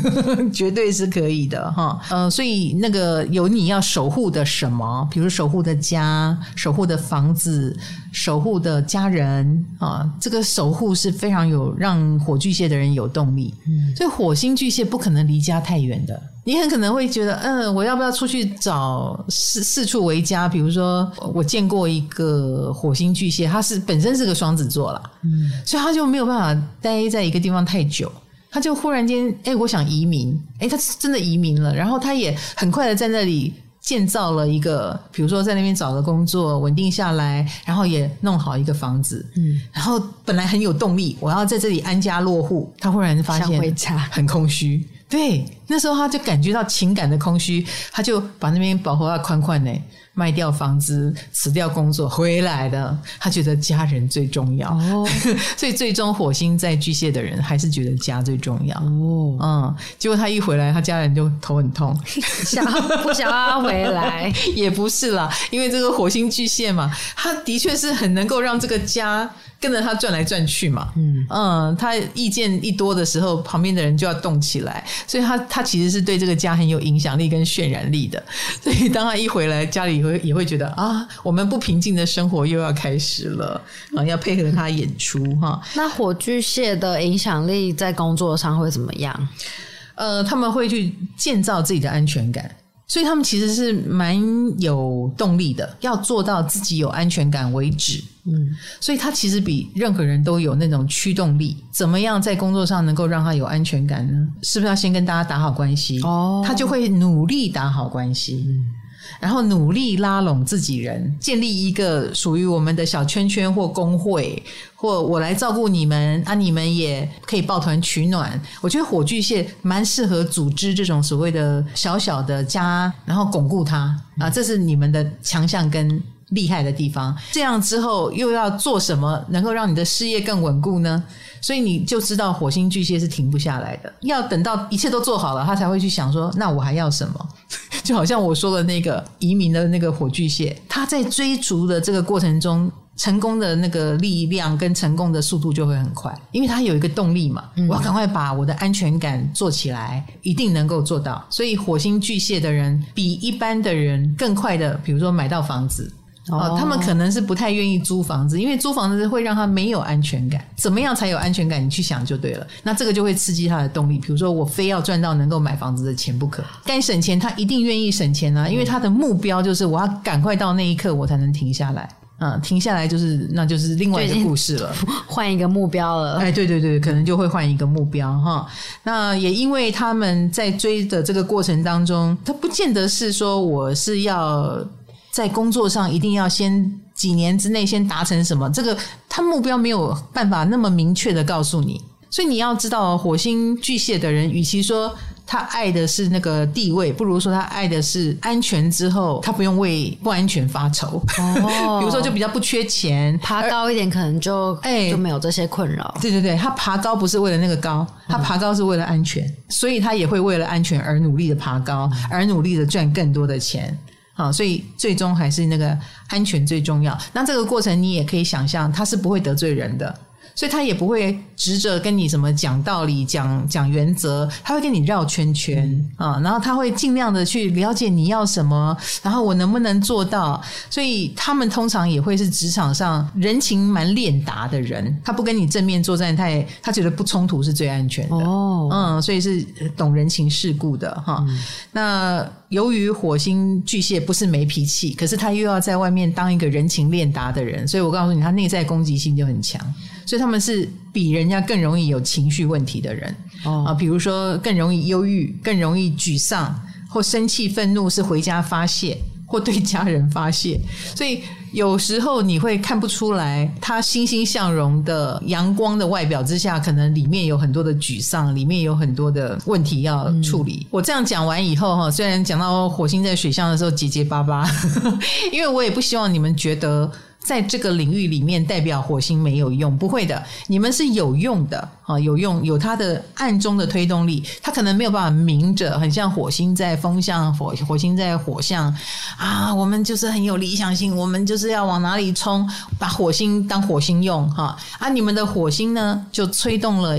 *laughs* 绝对是可以的哈，呃，所以那个有你要守护的什么，比如守护的家、守护的房子、守护的家人啊，这个守护是非常有让火巨蟹的人有动力。嗯，所以火星巨蟹不可能离家太远的，你很可能会觉得，嗯，我要不要出去找四四处为家？比如说，我见过一个火星巨蟹，他是本身是个双子座啦，嗯，所以他就没有办法待在一个地方太久。他就忽然间，哎，我想移民，哎，他真的移民了，然后他也很快的在那里建造了一个，比如说在那边找个工作，稳定下来，然后也弄好一个房子，嗯，然后本来很有动力，我要在这里安家落户，他忽然发现很空虚，对，那时候他就感觉到情感的空虚，他就把那边保护到宽宽呢。卖掉房子，辞掉工作，回来的。他觉得家人最重要，哦、*laughs* 所以最终火星在巨蟹的人还是觉得家最重要。哦，嗯，结果他一回来，他家人就头很痛，想不想要他回来？*laughs* 也不是啦，因为这个火星巨蟹嘛，他的确是很能够让这个家。跟着他转来转去嘛，嗯嗯，他意见一多的时候，旁边的人就要动起来，所以他他其实是对这个家很有影响力跟渲染力的。*laughs* 所以当他一回来，家里也会也会觉得啊，我们不平静的生活又要开始了啊，要配合他演出哈。那火巨蟹的影响力在工作上会怎么样？呃，他们会去建造自己的安全感。所以他们其实是蛮有动力的，要做到自己有安全感为止。嗯，所以他其实比任何人都有那种驱动力。怎么样在工作上能够让他有安全感呢？是不是要先跟大家打好关系？哦，他就会努力打好关系。嗯。然后努力拉拢自己人，建立一个属于我们的小圈圈或工会，或我来照顾你们啊，你们也可以抱团取暖。我觉得火巨蟹蛮适合组织这种所谓的小小的家，然后巩固它啊，这是你们的强项跟厉害的地方。这样之后又要做什么，能够让你的事业更稳固呢？所以你就知道火星巨蟹是停不下来的，要等到一切都做好了，他才会去想说，那我还要什么？就好像我说的那个移民的那个火炬蟹，他在追逐的这个过程中，成功的那个力量跟成功的速度就会很快，因为他有一个动力嘛，我要赶快把我的安全感做起来，一定能够做到。所以火星巨蟹的人比一般的人更快的，比如说买到房子。哦，他们可能是不太愿意租房子，因为租房子会让他没有安全感。怎么样才有安全感？你去想就对了。那这个就会刺激他的动力。比如说，我非要赚到能够买房子的钱不可。该省钱，他一定愿意省钱啊，因为他的目标就是我要赶快到那一刻，我才能停下来。嗯，停下来就是那就是另外一个故事了，*laughs* 换一个目标了。哎，对对对，可能就会换一个目标哈。那也因为他们在追的这个过程当中，他不见得是说我是要。在工作上一定要先几年之内先达成什么？这个他目标没有办法那么明确的告诉你，所以你要知道，火星巨蟹的人，与其说他爱的是那个地位，不如说他爱的是安全。之后他不用为不安全发愁。哦，*laughs* 比如说就比较不缺钱，爬高一点可能就哎就没有这些困扰。对对对，他爬高不是为了那个高，他爬高是为了安全，所以他也会为了安全而努力的爬高，而努力的赚更多的钱。好，所以最终还是那个安全最重要。那这个过程你也可以想象，他是不会得罪人的。所以他也不会直着跟你什么讲道理、讲讲原则，他会跟你绕圈圈啊，然后他会尽量的去了解你要什么，然后我能不能做到。所以他们通常也会是职场上人情蛮练达的人，他不跟你正面作战，他也他觉得不冲突是最安全的。哦，嗯，所以是懂人情世故的哈。嗯。那由于火星巨蟹不是没脾气，可是他又要在外面当一个人情练达的人，所以我告诉你，他内在攻击性就很强。所以他们是比人家更容易有情绪问题的人啊，比如说更容易忧郁、更容易沮丧或生气、愤怒，是回家发泄或对家人发泄。所以有时候你会看不出来，他欣欣向荣的阳光的外表之下，可能里面有很多的沮丧，里面有很多的问题要处理。嗯、我这样讲完以后哈，虽然讲到火星在水象的时候结结巴巴，*laughs* 因为我也不希望你们觉得。在这个领域里面，代表火星没有用，不会的，你们是有用的啊，有用，有它的暗中的推动力，它可能没有办法明着，很像火星在风向，火火星在火象啊，我们就是很有理想性，我们就是要往哪里冲，把火星当火星用哈啊，你们的火星呢，就催动了。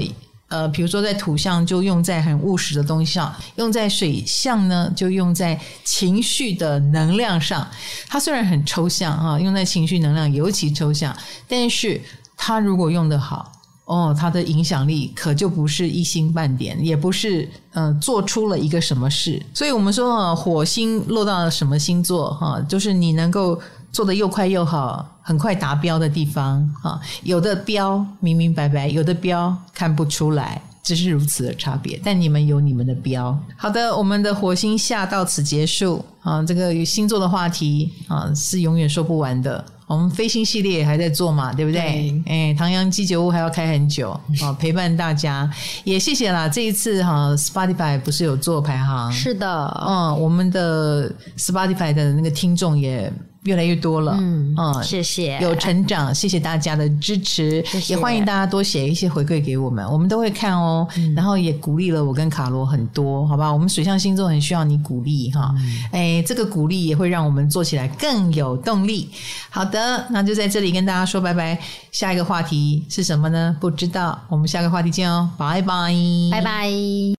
呃，比如说在土象就用在很务实的东西上，用在水象呢就用在情绪的能量上。它虽然很抽象哈，用在情绪能量尤其抽象，但是它如果用得好，哦，它的影响力可就不是一星半点，也不是呃做出了一个什么事。所以我们说啊，火星落到了什么星座哈，就是你能够。做的又快又好，很快达标的地方啊，有的标明明白白，有的标看不出来，只是如此的差别。但你们有你们的标。好的，我们的火星下到此结束啊。这个星座的话题啊，是永远说不完的。我们飞星系列还在做嘛，对不对？对哎，唐阳鸡酒屋还要开很久啊，*laughs* 陪伴大家也谢谢啦。这一次哈，Spotify 不是有做排行？是的，嗯，我们的 Spotify 的那个听众也。越来越多了，嗯嗯，谢谢，有成长，谢谢大家的支持，谢谢，也欢迎大家多写一些回馈给我们，我们都会看哦。嗯、然后也鼓励了我跟卡罗很多，好吧？我们水象星座很需要你鼓励哈，嗯、哎，这个鼓励也会让我们做起来更有动力。好的，那就在这里跟大家说拜拜。下一个话题是什么呢？不知道，我们下个话题见哦，拜拜，拜拜。